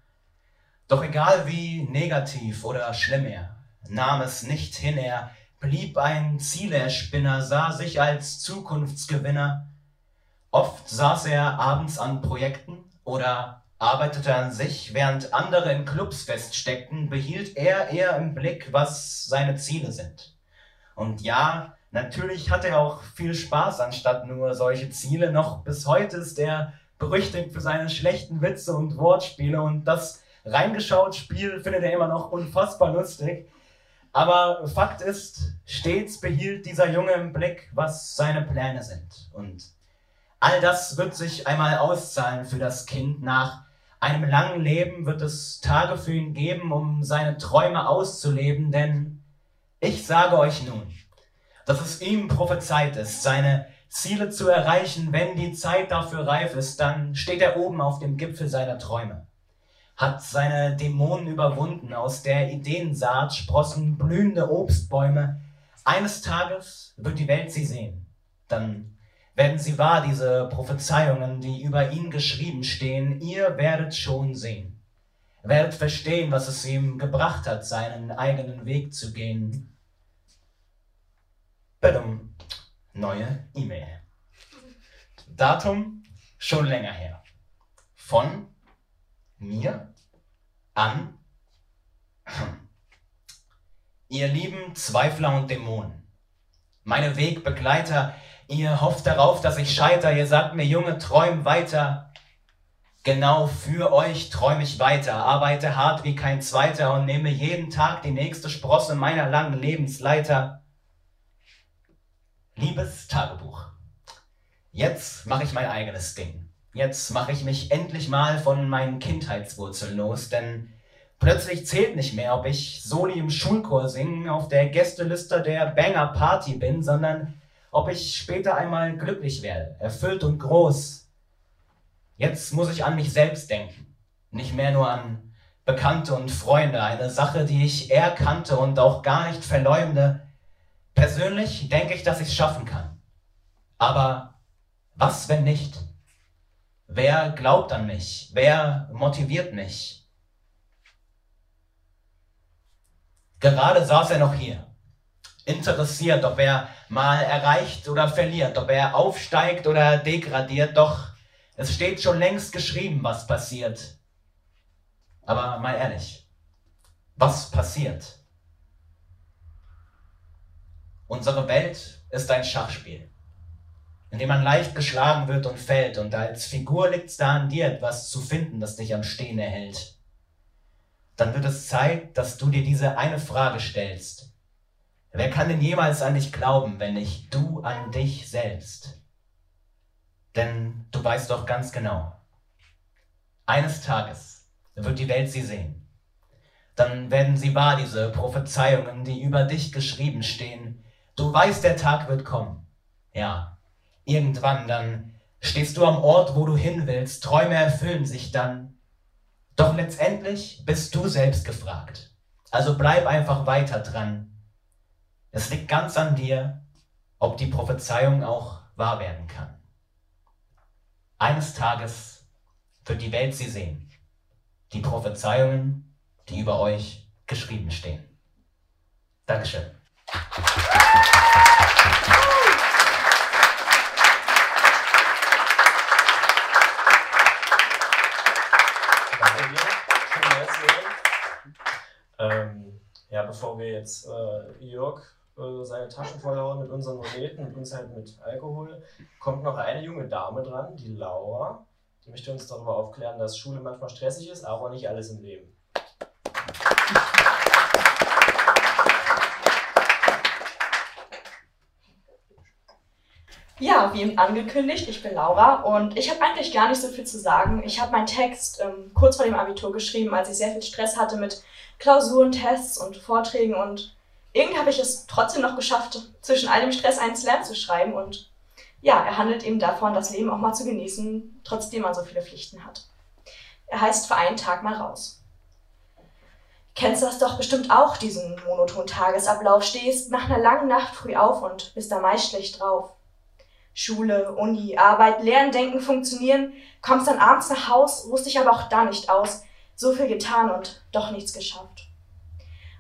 Doch egal wie negativ oder schlimm er, nahm es nicht hin, er blieb ein Zielerspinner, sah sich als Zukunftsgewinner. Oft saß er abends an Projekten oder arbeitete an sich, während andere in Clubs feststeckten, behielt er eher im Blick, was seine Ziele sind. Und ja, natürlich hat er auch viel Spaß anstatt nur solche Ziele. Noch bis heute ist er berüchtigt für seine schlechten Witze und Wortspiele und das reingeschaut Spiel findet er immer noch unfassbar lustig. Aber Fakt ist, stets behielt dieser Junge im Blick, was seine Pläne sind. Und all das wird sich einmal auszahlen für das Kind. Nach einem langen Leben wird es Tage für ihn geben, um seine Träume auszuleben. Denn ich sage euch nun, dass es ihm prophezeit ist, seine Ziele zu erreichen. Wenn die Zeit dafür reif ist, dann steht er oben auf dem Gipfel seiner Träume. hat seine Dämonen überwunden, aus der Ideensaat sprossen blühende Obstbäume. Eines Tages wird die Welt sie sehen. Dann werden sie wahr, diese Prophezeiungen, die über ihn geschrieben stehen. Ihr werdet schon sehen. Werdet verstehen, was es ihm gebracht hat, seinen eigenen Weg zu gehen. Badum. Neue E-Mail. Datum schon länger her. Von mir an ihr lieben Zweifler und Dämonen. Meine Wegbegleiter, ihr hofft darauf, dass ich scheiter. Ihr sagt mir, Junge, träum weiter. Genau für euch träume ich weiter, arbeite hart wie kein Zweiter und nehme jeden Tag die nächste Sprosse meiner langen Lebensleiter. Liebes Tagebuch, jetzt mache ich mein eigenes Ding. Jetzt mache ich mich endlich mal von meinen Kindheitswurzeln los, denn plötzlich zählt nicht mehr, ob ich Soli im Schulchor singen, auf der Gästeliste der Banger Party bin, sondern ob ich später einmal glücklich werde, erfüllt und groß. Jetzt muss ich an mich selbst denken, nicht mehr nur an Bekannte und Freunde, eine Sache, die ich eher kannte und auch gar nicht verleumde, Persönlich denke ich, dass ich es schaffen kann. Aber was, wenn nicht? Wer glaubt an mich? Wer motiviert mich? Gerade saß er noch hier, interessiert, ob er mal erreicht oder verliert, ob er aufsteigt oder degradiert, doch es steht schon längst geschrieben, was passiert. Aber mal ehrlich, was passiert? Unsere Welt ist ein Schachspiel, in dem man leicht geschlagen wird und fällt, und als Figur liegt es da an dir, etwas zu finden, das dich am Stehen erhält. Dann wird es Zeit, dass du dir diese eine Frage stellst. Wer kann denn jemals an dich glauben, wenn nicht du an dich selbst? Denn du weißt doch ganz genau, eines Tages wird die Welt sie sehen. Dann werden sie wahr, diese Prophezeiungen, die über dich geschrieben stehen, Du weißt, der Tag wird kommen. Ja, irgendwann, dann stehst du am Ort, wo du hin willst, Träume erfüllen sich dann. Doch letztendlich bist du selbst gefragt. Also bleib einfach weiter dran. Es liegt ganz an dir, ob die Prophezeiung auch wahr werden kann. Eines Tages wird die Welt sie sehen. Die Prophezeiungen, die über euch geschrieben stehen. Dankeschön. Ähm, ja, bevor wir jetzt äh, Jörg seine Taschen vollhauen mit unseren Moneten und uns halt mit Alkohol, kommt noch eine junge Dame dran, die Laura. Die möchte uns darüber aufklären, dass Schule manchmal stressig ist, aber nicht alles im Leben. Ja, wie eben angekündigt, ich bin Laura und ich habe eigentlich gar nicht so viel zu sagen. Ich habe meinen Text ähm, kurz vor dem Abitur geschrieben, als ich sehr viel Stress hatte mit Klausuren, Tests und Vorträgen und irgendwie habe ich es trotzdem noch geschafft, zwischen all dem Stress einen Slam zu schreiben und ja, er handelt eben davon, das Leben auch mal zu genießen, trotzdem man so viele Pflichten hat. Er heißt für einen Tag mal raus. Kennst das doch bestimmt auch, diesen monotonen Tagesablauf. Stehst nach einer langen Nacht früh auf und bist da meist schlecht drauf. Schule, Uni, Arbeit, Lernen, Denken funktionieren, kommst dann abends nach Haus, ruhst dich aber auch da nicht aus. So viel getan und doch nichts geschafft.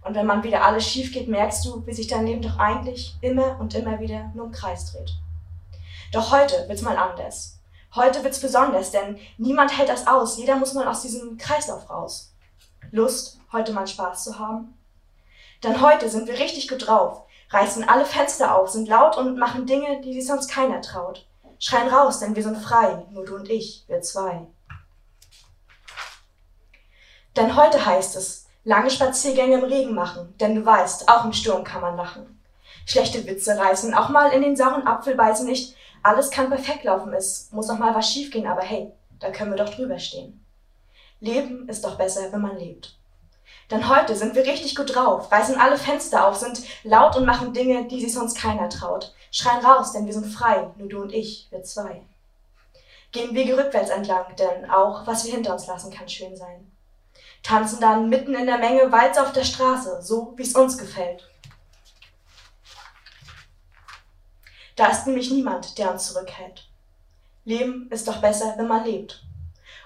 Und wenn man wieder alles schief geht, merkst du, wie sich dein Leben doch eigentlich immer und immer wieder nur im Kreis dreht. Doch heute wird's mal anders. Heute wird's besonders, denn niemand hält das aus. Jeder muss mal aus diesem Kreislauf raus. Lust, heute mal Spaß zu haben? Denn heute sind wir richtig gut drauf reißen alle Fenster auf, sind laut und machen Dinge, die sich sonst keiner traut. Schreien raus, denn wir sind frei, nur du und ich, wir zwei. Denn heute heißt es, lange Spaziergänge im Regen machen, denn du weißt, auch im Sturm kann man lachen. Schlechte Witze reißen, auch mal in den sauren Apfel beißen nicht. Alles kann perfekt laufen, es muss auch mal was schiefgehen, aber hey, da können wir doch drüber stehen. Leben ist doch besser, wenn man lebt. Denn heute sind wir richtig gut drauf, reißen alle Fenster auf, sind laut und machen Dinge, die sich sonst keiner traut. Schreien raus, denn wir sind frei, nur du und ich, wir zwei. Gehen Wege rückwärts entlang, denn auch was wir hinter uns lassen, kann schön sein. Tanzen dann mitten in der Menge Walz auf der Straße, so wie's uns gefällt. Da ist nämlich niemand, der uns zurückhält. Leben ist doch besser, wenn man lebt.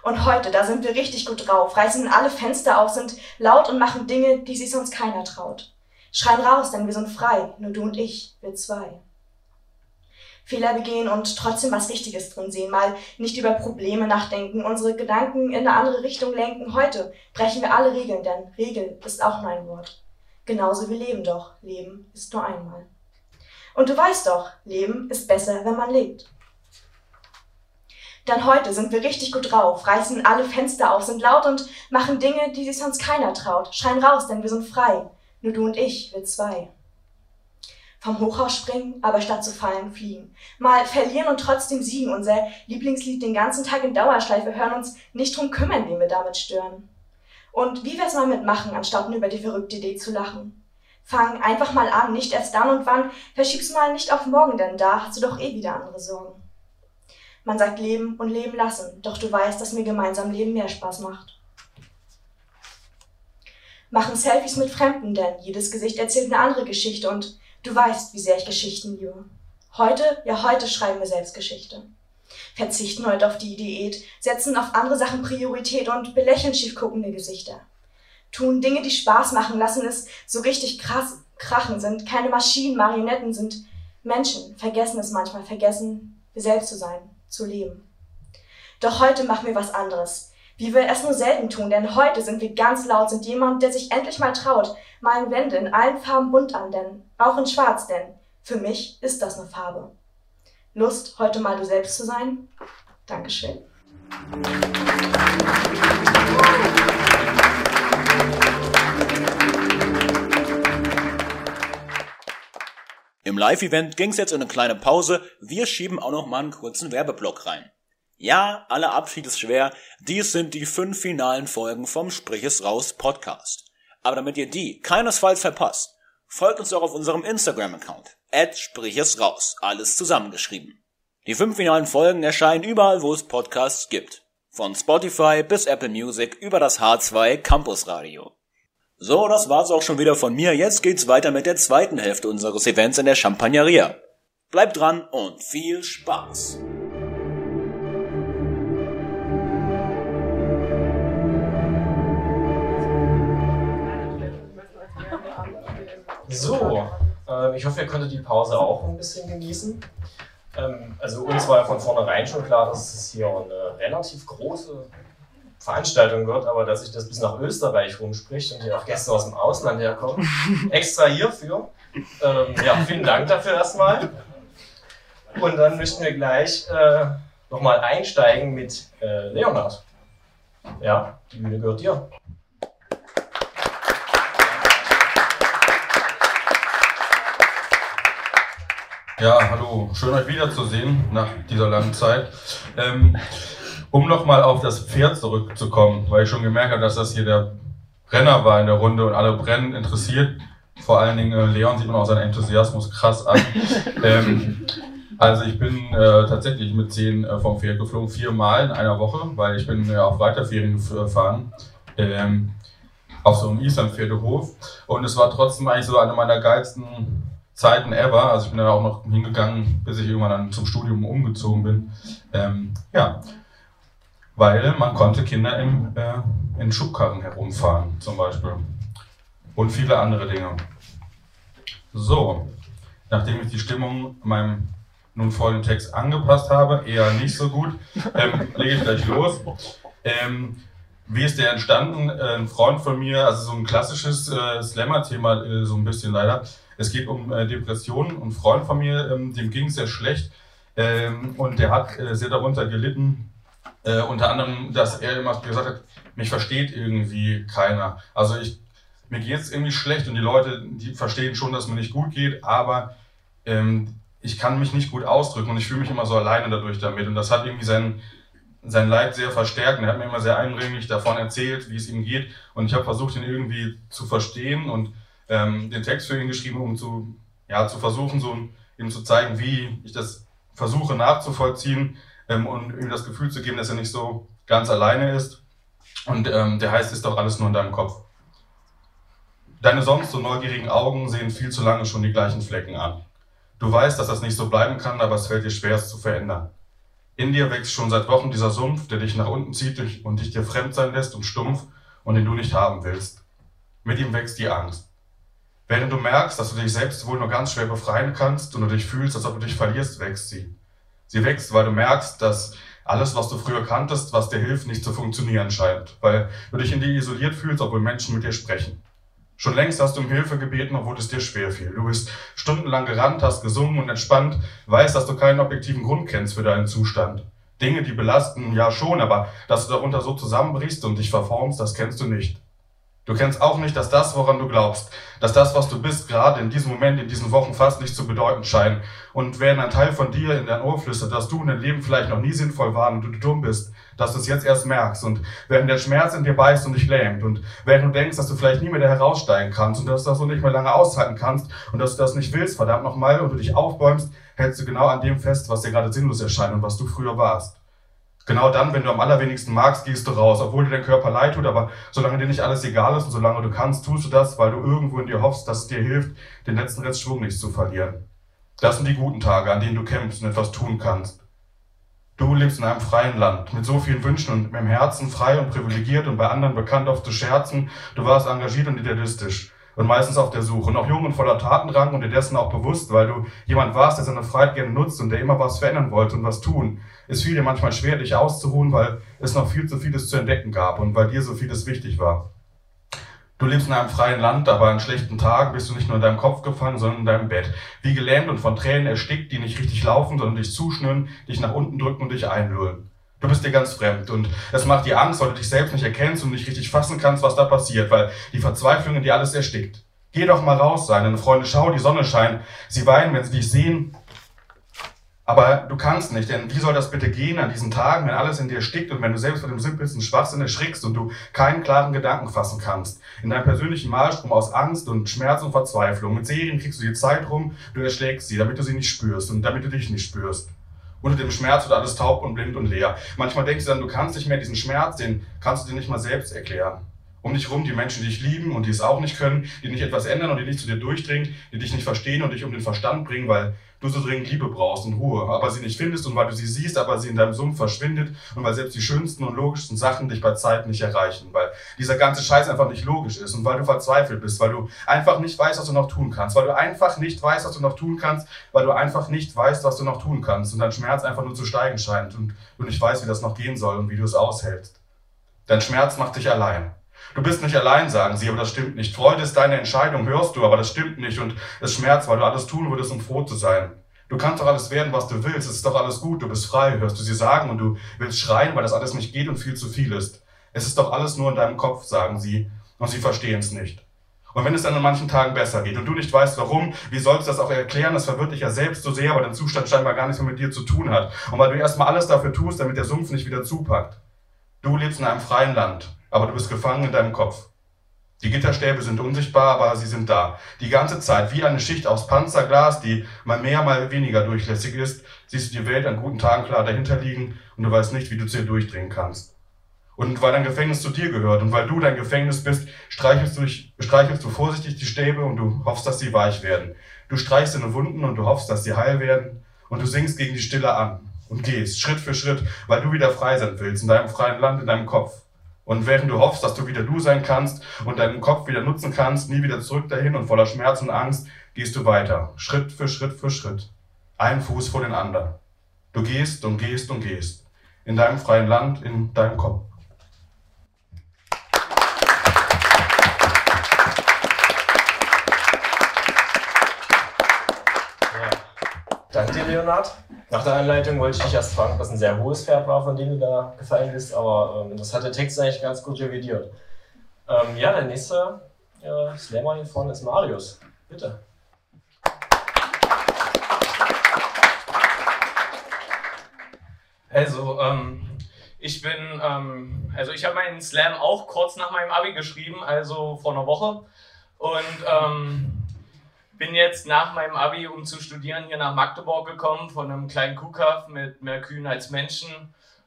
Und heute, da sind wir richtig gut drauf, reißen alle Fenster auf, sind laut und machen Dinge, die sich sonst keiner traut. Schreien raus, denn wir sind frei, nur du und ich, wir zwei. Fehler begehen und trotzdem was Richtiges drin sehen, mal nicht über Probleme nachdenken, unsere Gedanken in eine andere Richtung lenken. Heute brechen wir alle Regeln, denn Regel ist auch nur ein Wort. Genauso wie Leben doch. Leben ist nur einmal. Und du weißt doch, Leben ist besser, wenn man lebt. Dann heute sind wir richtig gut drauf, reißen alle Fenster auf, sind laut und machen Dinge, die sich sonst keiner traut. Schreien raus, denn wir sind frei. Nur du und ich, wir zwei. Vom Hochhaus springen, aber statt zu fallen, fliegen. Mal verlieren und trotzdem siegen. Unser Lieblingslied den ganzen Tag in Dauerschleife hören uns nicht drum kümmern, wen wir damit stören. Und wie wär's mal mitmachen, anstatt nur über die verrückte Idee zu lachen? Fang einfach mal an, nicht erst dann und wann, verschieb's mal nicht auf morgen, denn da hast du doch eh wieder andere Sorgen. Man sagt leben und leben lassen, doch du weißt, dass mir gemeinsam Leben mehr Spaß macht. Machen Selfies mit Fremden, denn jedes Gesicht erzählt eine andere Geschichte und du weißt, wie sehr ich Geschichten liebe. Heute, ja heute schreiben wir Selbstgeschichte. Verzichten heute auf die Diät, setzen auf andere Sachen Priorität und belächeln schief guckende Gesichter. Tun Dinge, die Spaß machen, lassen es so richtig krass krachen, sind keine Maschinen, Marionetten, sind Menschen, vergessen es manchmal, vergessen, wir selbst zu sein, zu leben. Doch heute machen wir was anderes wie wir es nur selten tun, denn heute sind wir ganz laut, sind jemand, der sich endlich mal traut, malen Wände in allen Farben bunt an, denn auch in schwarz, denn für mich ist das eine Farbe. Lust, heute mal du selbst zu sein? Dankeschön. Im Live-Event ging's jetzt in eine kleine Pause. Wir schieben auch noch mal einen kurzen Werbeblock rein. Ja, alle Abschied ist schwer. Dies sind die fünf finalen Folgen vom Sprich es raus Podcast. Aber damit ihr die keinesfalls verpasst, folgt uns doch auf unserem Instagram-Account. Sprich es raus. Alles zusammengeschrieben. Die fünf finalen Folgen erscheinen überall, wo es Podcasts gibt. Von Spotify bis Apple Music über das H2 Campus Radio. So, das war's auch schon wieder von mir. Jetzt geht's weiter mit der zweiten Hälfte unseres Events in der Champagneria. Bleibt dran und viel Spaß! So, äh, ich hoffe, ihr konntet die Pause auch ein bisschen genießen. Ähm, also uns war ja von vornherein schon klar, dass es hier eine relativ große Veranstaltung wird, aber dass sich das bis nach Österreich rumspricht und hier auch Gäste aus dem Ausland herkommen, [LAUGHS] extra hierfür. Ähm, ja, vielen Dank dafür erstmal. Und dann möchten wir gleich äh, nochmal einsteigen mit äh, Leonhard. Ja, die Bühne gehört dir. Ja, hallo, schön euch wiederzusehen nach dieser langen Zeit. Ähm, um nochmal auf das Pferd zurückzukommen, weil ich schon gemerkt habe, dass das hier der Brenner war in der Runde und alle brennen interessiert. Vor allen Dingen äh, Leon sieht man auch seinen Enthusiasmus krass an. [LAUGHS] ähm, also ich bin äh, tatsächlich mit zehn äh, vom Pferd geflogen, viermal in einer Woche, weil ich bin äh, auf Weiterferien gefahren. Ähm, auf so einem Island-Pferdehof. Und es war trotzdem eigentlich so eine meiner geilsten Zeiten ever. Also ich bin da auch noch hingegangen, bis ich irgendwann dann zum Studium umgezogen bin. Ähm, ja, weil man konnte Kinder im, äh, in Schubkarren herumfahren zum Beispiel. Und viele andere Dinge. So, nachdem ich die Stimmung meinem nun folgenden Text angepasst habe, eher nicht so gut, ähm, [LAUGHS] lege ich gleich los. Ähm, wie ist der entstanden? Ein Freund von mir, also so ein klassisches äh, Slammer-Thema, äh, so ein bisschen leider, es geht um äh, Depressionen und ein Freund von mir, ähm, dem ging es sehr schlecht ähm, und der hat äh, sehr darunter gelitten. Äh, unter anderem, dass er immer gesagt hat, mich versteht irgendwie keiner. Also ich, mir geht es irgendwie schlecht und die Leute, die verstehen schon, dass mir nicht gut geht, aber ähm, ich kann mich nicht gut ausdrücken und ich fühle mich immer so alleine dadurch damit. Und das hat irgendwie sein, sein Leid sehr verstärkt. Und er hat mir immer sehr eindringlich davon erzählt, wie es ihm geht. Und ich habe versucht, ihn irgendwie zu verstehen und ähm, den Text für ihn geschrieben, um zu, ja, zu versuchen, so ihm zu zeigen, wie ich das versuche nachzuvollziehen ähm, und ihm das Gefühl zu geben, dass er nicht so ganz alleine ist. Und ähm, der heißt, ist doch alles nur in deinem Kopf. Deine sonst so neugierigen Augen sehen viel zu lange schon die gleichen Flecken an. Du weißt, dass das nicht so bleiben kann, aber es fällt dir schwer, es zu verändern. In dir wächst schon seit Wochen dieser Sumpf, der dich nach unten zieht und dich dir fremd sein lässt und stumpf und den du nicht haben willst. Mit ihm wächst die Angst. Während du merkst, dass du dich selbst wohl nur ganz schwer befreien kannst und du dich fühlst, als ob du dich verlierst, wächst sie. Sie wächst, weil du merkst, dass alles, was du früher kanntest, was dir hilft, nicht zu funktionieren scheint, weil du dich in dir isoliert fühlst, obwohl Menschen mit dir sprechen. Schon längst hast du um Hilfe gebeten, obwohl es dir schwer fiel. Du bist stundenlang gerannt, hast gesungen und entspannt, weißt, dass du keinen objektiven Grund kennst für deinen Zustand. Dinge, die belasten, ja schon, aber dass du darunter so zusammenbrichst und dich verformst, das kennst du nicht. Du kennst auch nicht, dass das, woran du glaubst, dass das, was du bist, gerade in diesem Moment, in diesen Wochen fast nicht zu bedeuten scheint. Und während ein Teil von dir in dein Ohr flüstert, dass du in deinem Leben vielleicht noch nie sinnvoll war und du dumm bist, dass du es jetzt erst merkst. Und während der Schmerz in dir beißt und dich lähmt und während du denkst, dass du vielleicht nie mehr da heraussteigen kannst und dass du das so nicht mehr lange aushalten kannst und dass du das nicht willst, verdammt nochmal, und du dich aufbäumst, hältst du genau an dem fest, was dir gerade sinnlos erscheint und was du früher warst. Genau dann, wenn du am allerwenigsten magst, gehst du raus, obwohl dir dein Körper leid tut, aber solange dir nicht alles egal ist und solange du kannst, tust du das, weil du irgendwo in dir hoffst, dass es dir hilft, den letzten Rest Schwung nicht zu verlieren. Das sind die guten Tage, an denen du kämpfst und etwas tun kannst. Du lebst in einem freien Land, mit so vielen Wünschen und mit dem Herzen frei und privilegiert und bei anderen bekannt oft zu scherzen. Du warst engagiert und idealistisch und meistens auf der Suche. Auch jung und voller Tatendrang und dir dessen auch bewusst, weil du jemand warst, der seine Freiheit gerne nutzt und der immer was verändern wollte und was tun. Es fiel dir manchmal schwer, dich auszuruhen, weil es noch viel zu vieles zu entdecken gab und weil dir so vieles wichtig war. Du lebst in einem freien Land, aber an schlechten Tagen bist du nicht nur in deinem Kopf gefangen, sondern in deinem Bett. Wie gelähmt und von Tränen erstickt, die nicht richtig laufen, sondern dich zuschnüren, dich nach unten drücken und dich einlullen. Du bist dir ganz fremd und es macht dir Angst, weil du dich selbst nicht erkennst und nicht richtig fassen kannst, was da passiert, weil die Verzweiflung in dir alles erstickt. Geh doch mal raus, deine Freunde, schau, die Sonne scheint. Sie weinen, wenn sie dich sehen. Aber du kannst nicht, denn wie soll das bitte gehen an diesen Tagen, wenn alles in dir stickt und wenn du selbst vor dem simpelsten Schwachsinn erschrickst und du keinen klaren Gedanken fassen kannst? In deinem persönlichen Malstrom aus Angst und Schmerz und Verzweiflung. Mit Serien kriegst du die Zeit rum, du erschlägst sie, damit du sie nicht spürst und damit du dich nicht spürst. Unter dem Schmerz wird alles taub und blind und leer. Manchmal denkst du dann, du kannst nicht mehr diesen Schmerz, den kannst du dir nicht mal selbst erklären. Um dich rum die Menschen, die dich lieben und die es auch nicht können, die nicht etwas ändern und die nicht zu dir durchdringen, die dich nicht verstehen und dich um den Verstand bringen, weil du so dringend Liebe brauchst und Ruhe, aber sie nicht findest und weil du sie siehst, aber sie in deinem Sumpf verschwindet und weil selbst die schönsten und logischsten Sachen dich bei Zeit nicht erreichen, weil dieser ganze Scheiß einfach nicht logisch ist und weil du verzweifelt bist, weil du einfach nicht weißt, was du noch tun kannst, weil du einfach nicht weißt, was du noch tun kannst, weil du einfach nicht weißt, was du noch tun kannst und dein Schmerz einfach nur zu steigen scheint und du nicht weißt, wie das noch gehen soll und wie du es aushältst. Dein Schmerz macht dich allein. Du bist nicht allein, sagen sie, aber das stimmt nicht. Freude ist deine Entscheidung, hörst du, aber das stimmt nicht und es schmerzt, weil du alles tun würdest, um froh zu sein. Du kannst doch alles werden, was du willst. Es ist doch alles gut. Du bist frei, hörst du sie sagen und du willst schreien, weil das alles nicht geht und viel zu viel ist. Es ist doch alles nur in deinem Kopf, sagen sie, und sie verstehen es nicht. Und wenn es dann an manchen Tagen besser geht und du nicht weißt warum, wie sollst du das auch erklären? Das verwirrt dich ja selbst so sehr, weil dein Zustand scheinbar gar nichts mehr mit dir zu tun hat. Und weil du erstmal alles dafür tust, damit der Sumpf nicht wieder zupackt. Du lebst in einem freien Land, aber du bist gefangen in deinem Kopf. Die Gitterstäbe sind unsichtbar, aber sie sind da. Die ganze Zeit, wie eine Schicht aus Panzerglas, die mal mehr, mal weniger durchlässig ist, siehst du die Welt an guten Tagen klar dahinter liegen und du weißt nicht, wie du zu ihr durchdringen kannst. Und weil dein Gefängnis zu dir gehört und weil du dein Gefängnis bist, streichelst du, streichelst du vorsichtig die Stäbe und du hoffst, dass sie weich werden. Du streichst deine Wunden und du hoffst, dass sie heil werden und du singst gegen die Stille an und gehst Schritt für Schritt, weil du wieder frei sein willst in deinem freien Land, in deinem Kopf. Und während du hoffst, dass du wieder du sein kannst und deinen Kopf wieder nutzen kannst, nie wieder zurück dahin und voller Schmerz und Angst, gehst du weiter, Schritt für Schritt für Schritt, ein Fuß vor den anderen. Du gehst und gehst und gehst, in deinem freien Land, in deinem Kopf. Danke dir, Leonard. Nach der Einleitung wollte ich dich erst fragen, was ein sehr hohes Pferd war, von dem du da gefallen bist, aber ähm, das hat der Text eigentlich ganz gut revidiert. Ähm, ja, der nächste äh, Slammer hier vorne ist Marius. Bitte. Also, ähm, ich bin, ähm, also ich habe meinen Slam auch kurz nach meinem Abi geschrieben, also vor einer Woche. Und ähm, bin jetzt nach meinem Abi, um zu studieren, hier nach Magdeburg gekommen, von einem kleinen Kuhkaff mit mehr Kühen als Menschen.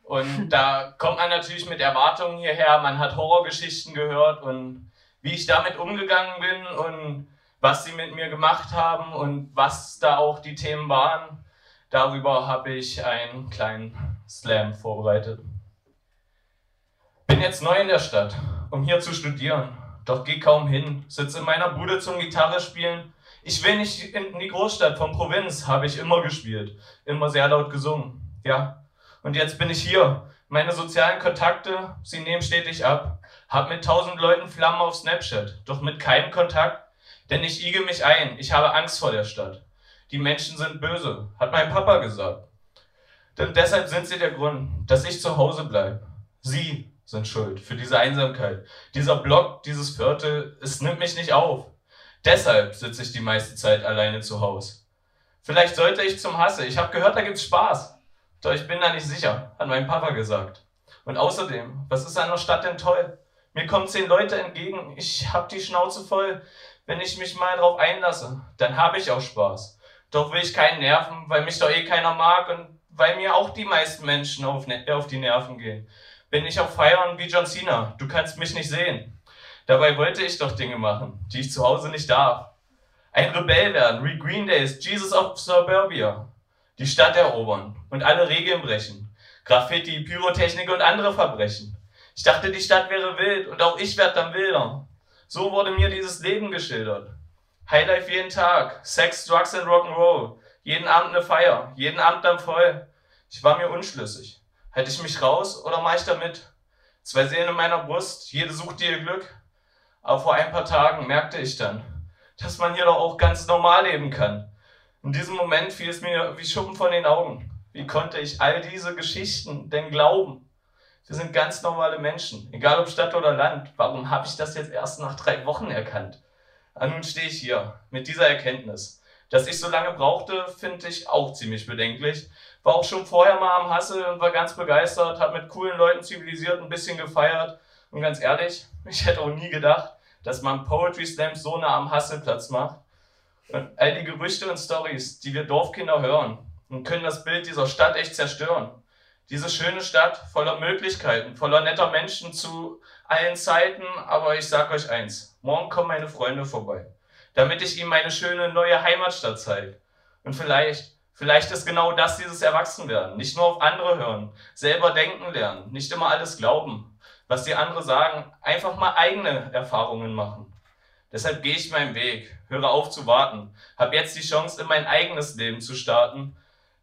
Und [LAUGHS] da kommt man natürlich mit Erwartungen hierher. Man hat Horrorgeschichten gehört und wie ich damit umgegangen bin und was sie mit mir gemacht haben und was da auch die Themen waren. Darüber habe ich einen kleinen Slam vorbereitet. Bin jetzt neu in der Stadt, um hier zu studieren. Doch geh kaum hin, sitze in meiner Bude zum Gitarre spielen. Ich will nicht in die Großstadt von Provinz, habe ich immer gespielt, immer sehr laut gesungen. Ja, und jetzt bin ich hier. Meine sozialen Kontakte, sie nehmen stetig ab. Hab mit tausend Leuten Flammen auf Snapchat, doch mit keinem Kontakt. Denn ich igel mich ein, ich habe Angst vor der Stadt. Die Menschen sind böse, hat mein Papa gesagt. Denn deshalb sind sie der Grund, dass ich zu Hause bleibe. Sie sind schuld für diese Einsamkeit. Dieser Block, dieses Viertel, es nimmt mich nicht auf. Deshalb sitze ich die meiste Zeit alleine zu Hause. Vielleicht sollte ich zum Hasse. Ich habe gehört, da gibt's Spaß. Doch ich bin da nicht sicher, hat mein Papa gesagt. Und außerdem, was ist an der Stadt denn toll? Mir kommen zehn Leute entgegen, ich hab die Schnauze voll. Wenn ich mich mal drauf einlasse, dann habe ich auch Spaß. Doch will ich keinen nerven, weil mich doch eh keiner mag und weil mir auch die meisten Menschen auf, ne auf die Nerven gehen. Bin ich auf Feiern wie John Cena, du kannst mich nicht sehen. Dabei wollte ich doch Dinge machen, die ich zu Hause nicht darf. Ein Rebell werden, wie Green Days, Jesus of Suburbia die Stadt erobern und alle Regeln brechen. Graffiti, Pyrotechnik und andere Verbrechen. Ich dachte, die Stadt wäre wild und auch ich werde dann wilder. So wurde mir dieses Leben geschildert. Highlife jeden Tag, Sex, Drugs und Rock'n'Roll. Jeden Abend eine Feier, jeden Abend dann voll. Ich war mir unschlüssig. Hätte ich mich raus oder mach ich da mit? Zwei Seelen in meiner Brust, jede sucht ihr Glück. Aber vor ein paar Tagen merkte ich dann, dass man hier doch auch ganz normal leben kann. In diesem Moment fiel es mir wie Schuppen von den Augen. Wie konnte ich all diese Geschichten denn glauben? Wir sind ganz normale Menschen, egal ob Stadt oder Land. Warum habe ich das jetzt erst nach drei Wochen erkannt? Und nun stehe ich hier mit dieser Erkenntnis. Dass ich so lange brauchte, finde ich auch ziemlich bedenklich. War auch schon vorher mal am Hassel und war ganz begeistert, habe mit coolen Leuten zivilisiert, ein bisschen gefeiert. Und ganz ehrlich, ich hätte auch nie gedacht, dass man Poetry Slams so nah am Hasselplatz macht. Und all die Gerüchte und Stories, die wir Dorfkinder hören, und können das Bild dieser Stadt echt zerstören. Diese schöne Stadt voller Möglichkeiten, voller netter Menschen zu allen Zeiten, aber ich sag euch eins, morgen kommen meine Freunde vorbei, damit ich ihnen meine schöne neue Heimatstadt zeige. Und vielleicht, vielleicht ist genau das dieses Erwachsenwerden. Nicht nur auf andere hören, selber denken lernen, nicht immer alles glauben, was die anderen sagen, einfach mal eigene Erfahrungen machen. Deshalb gehe ich meinen Weg, höre auf zu warten, habe jetzt die Chance, in mein eigenes Leben zu starten.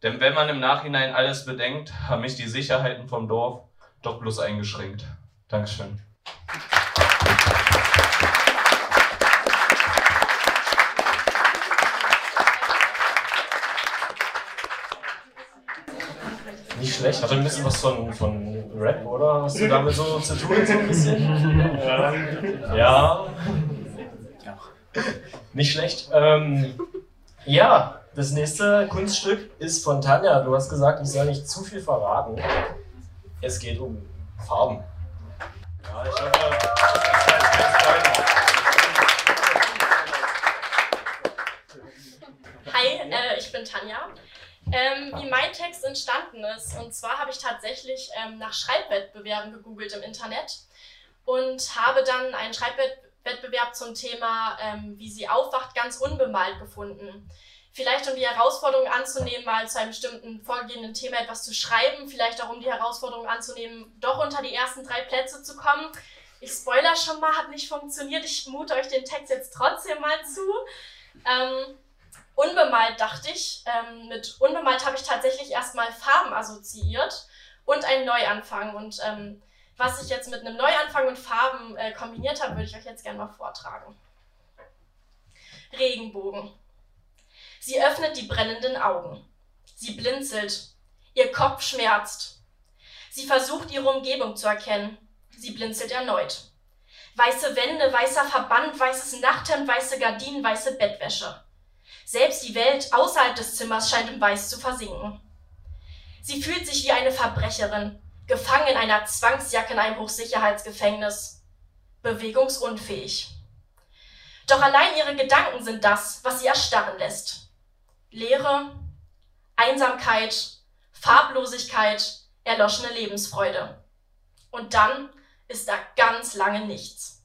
Denn wenn man im Nachhinein alles bedenkt, haben mich die Sicherheiten vom Dorf doch bloß eingeschränkt. Dankeschön. Nicht schlecht. Hat ein bisschen was von, von Rap, oder? Hast du damit so zu tun, so ein bisschen? Ja. ja. Nicht schlecht. Ähm, ja, das nächste Kunststück ist von Tanja. Du hast gesagt, ich soll nicht zu viel verraten. Es geht um Farben. Ja, ich hoffe, Hi, äh, ich bin Tanja. Ähm, wie mein Text entstanden ist. Und zwar habe ich tatsächlich ähm, nach Schreibwettbewerben gegoogelt im Internet und habe dann einen Schreibwettbewerb Wettbewerb zum Thema ähm, Wie sie aufwacht ganz unbemalt gefunden. Vielleicht um die Herausforderung anzunehmen, mal zu einem bestimmten vorgegebenen Thema etwas zu schreiben, vielleicht auch um die Herausforderung anzunehmen, doch unter die ersten drei Plätze zu kommen. Ich spoiler schon mal, hat nicht funktioniert. Ich mute euch den Text jetzt trotzdem mal zu. Ähm, unbemalt dachte ich. Ähm, mit unbemalt habe ich tatsächlich erstmal Farben assoziiert und einen Neuanfang. Und ähm, was ich jetzt mit einem Neuanfang und Farben äh, kombiniert habe, würde ich euch jetzt gerne mal vortragen. Regenbogen. Sie öffnet die brennenden Augen. Sie blinzelt. Ihr Kopf schmerzt. Sie versucht, ihre Umgebung zu erkennen. Sie blinzelt erneut. Weiße Wände, weißer Verband, weißes Nachthemd, weiße Gardinen, weiße Bettwäsche. Selbst die Welt außerhalb des Zimmers scheint im Weiß zu versinken. Sie fühlt sich wie eine Verbrecherin, gefangen in einer Zwangsjacke in einem Hochsicherheitsgefängnis, bewegungsunfähig. Doch allein ihre Gedanken sind das, was sie erstarren lässt. Leere, Einsamkeit, Farblosigkeit, erloschene Lebensfreude. Und dann ist da ganz lange nichts.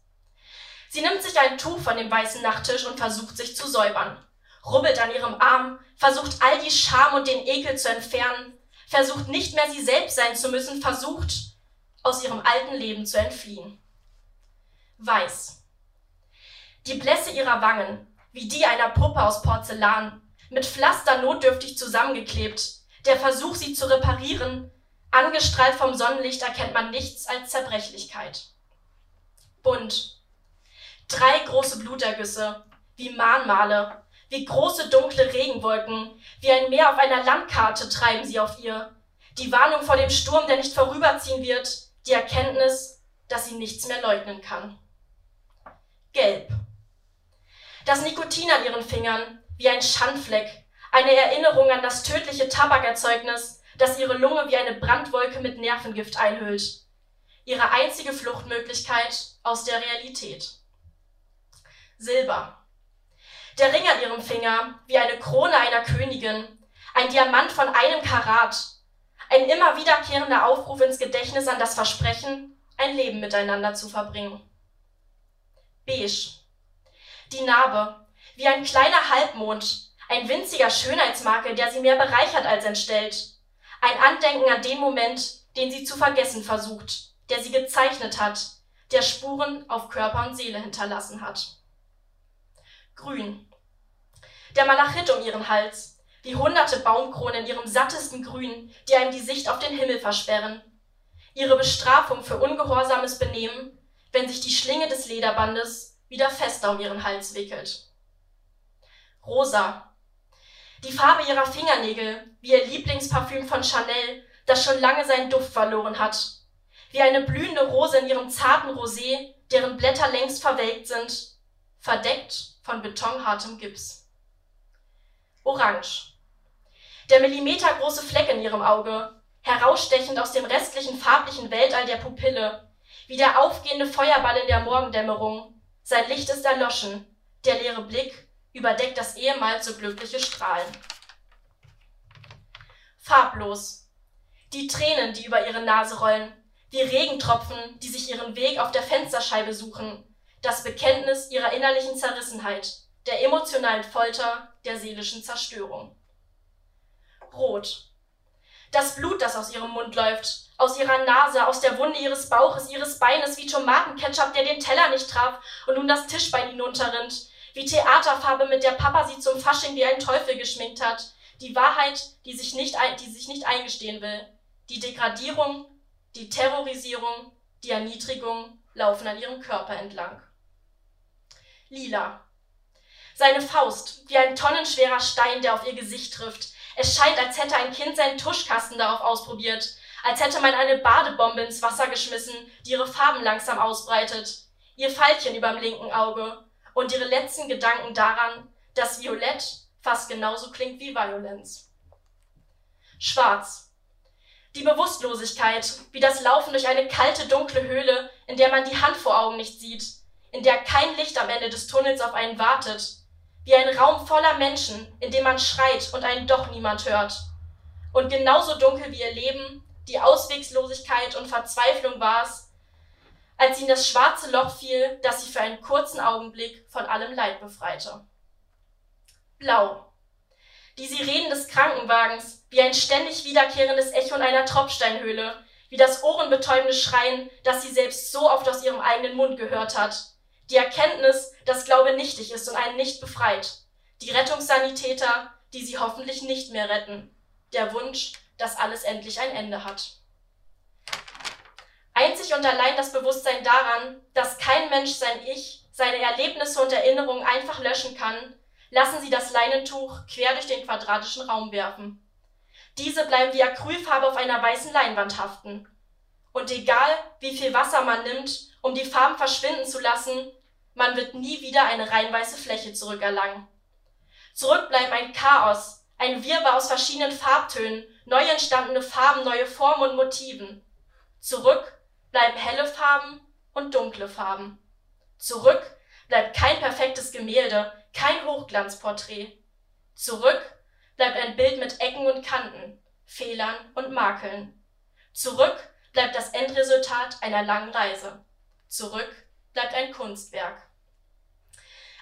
Sie nimmt sich ein Tuch von dem weißen Nachttisch und versucht sich zu säubern, rubbelt an ihrem Arm, versucht all die Scham und den Ekel zu entfernen, versucht nicht mehr sie selbst sein zu müssen, versucht aus ihrem alten Leben zu entfliehen. Weiß. Die Blässe ihrer Wangen, wie die einer Puppe aus Porzellan, mit Pflaster notdürftig zusammengeklebt, der Versuch, sie zu reparieren, angestrahlt vom Sonnenlicht erkennt man nichts als Zerbrechlichkeit. Bunt. Drei große Blutergüsse, wie Mahnmale, wie große dunkle Regenwolken, wie ein Meer auf einer Landkarte treiben sie auf ihr. Die Warnung vor dem Sturm, der nicht vorüberziehen wird, die Erkenntnis, dass sie nichts mehr leugnen kann. Gelb. Das Nikotin an ihren Fingern, wie ein Schandfleck, eine Erinnerung an das tödliche Tabakerzeugnis, das ihre Lunge wie eine Brandwolke mit Nervengift einhüllt. Ihre einzige Fluchtmöglichkeit aus der Realität. Silber. Der Ring an ihrem Finger, wie eine Krone einer Königin, ein Diamant von einem Karat, ein immer wiederkehrender Aufruf ins Gedächtnis an das Versprechen, ein Leben miteinander zu verbringen. Beige. Die Narbe, wie ein kleiner Halbmond, ein winziger Schönheitsmakel, der sie mehr bereichert als entstellt. Ein Andenken an den Moment, den sie zu vergessen versucht, der sie gezeichnet hat, der Spuren auf Körper und Seele hinterlassen hat. Grün. Der Malachit um ihren Hals, wie hunderte Baumkronen in ihrem sattesten Grün, die einem die Sicht auf den Himmel versperren. Ihre Bestrafung für ungehorsames Benehmen, wenn sich die Schlinge des Lederbandes wieder fester um ihren Hals wickelt. Rosa. Die Farbe ihrer Fingernägel, wie ihr Lieblingsparfüm von Chanel, das schon lange seinen Duft verloren hat. Wie eine blühende Rose in ihrem zarten Rosé, deren Blätter längst verwelkt sind, verdeckt von betonhartem Gips. Orange. Der millimetergroße Fleck in ihrem Auge, herausstechend aus dem restlichen farblichen Weltall der Pupille, wie der aufgehende Feuerball in der Morgendämmerung. Sein Licht ist erloschen, der leere Blick überdeckt das ehemals so glückliche Strahlen. Farblos. Die Tränen, die über ihre Nase rollen, wie Regentropfen, die sich ihren Weg auf der Fensterscheibe suchen, das Bekenntnis ihrer innerlichen Zerrissenheit, der emotionalen Folter, der seelischen Zerstörung. Rot. Das Blut, das aus ihrem Mund läuft, aus ihrer Nase, aus der Wunde ihres Bauches, ihres Beines, wie Tomatenketchup, der den Teller nicht traf und nun das Tischbein hinunterrinnt, wie Theaterfarbe, mit der Papa sie zum Fasching wie ein Teufel geschminkt hat, die Wahrheit, die sich nicht, die sich nicht eingestehen will, die Degradierung, die Terrorisierung, die Erniedrigung laufen an ihrem Körper entlang. Lila. Seine Faust, wie ein tonnenschwerer Stein, der auf ihr Gesicht trifft. Es scheint, als hätte ein Kind seinen Tuschkasten darauf ausprobiert, als hätte man eine Badebombe ins Wasser geschmissen, die ihre Farben langsam ausbreitet, ihr Pfeilchen überm linken Auge und ihre letzten Gedanken daran, dass Violett fast genauso klingt wie Violenz. Schwarz. Die Bewusstlosigkeit, wie das Laufen durch eine kalte, dunkle Höhle, in der man die Hand vor Augen nicht sieht, in der kein Licht am Ende des Tunnels auf einen wartet, wie ein Raum voller Menschen, in dem man schreit und einen doch niemand hört. Und genauso dunkel wie ihr Leben, die Auswegslosigkeit und Verzweiflung war es, als sie in das schwarze Loch fiel, das sie für einen kurzen Augenblick von allem Leid befreite. Blau. Die Sirenen des Krankenwagens, wie ein ständig wiederkehrendes Echo in einer Tropfsteinhöhle, wie das ohrenbetäubende Schreien, das sie selbst so oft aus ihrem eigenen Mund gehört hat, die Erkenntnis, dass Glaube nichtig ist und einen nicht befreit. Die Rettungssanitäter, die sie hoffentlich nicht mehr retten. Der Wunsch, dass alles endlich ein Ende hat. Einzig und allein das Bewusstsein daran, dass kein Mensch sein Ich, seine Erlebnisse und Erinnerungen einfach löschen kann, lassen sie das Leinentuch quer durch den quadratischen Raum werfen. Diese bleiben wie Acrylfarbe auf einer weißen Leinwand haften. Und egal, wie viel Wasser man nimmt, um die Farben verschwinden zu lassen, man wird nie wieder eine rein weiße Fläche zurückerlangen. Zurück bleibt ein Chaos, ein Wirrwarr aus verschiedenen Farbtönen, neu entstandene Farben, neue Formen und Motiven. Zurück bleiben helle Farben und dunkle Farben. Zurück bleibt kein perfektes Gemälde, kein Hochglanzporträt. Zurück bleibt ein Bild mit Ecken und Kanten, Fehlern und Makeln. Zurück bleibt das Endresultat einer langen Reise. Zurück bleibt ein Kunstwerk.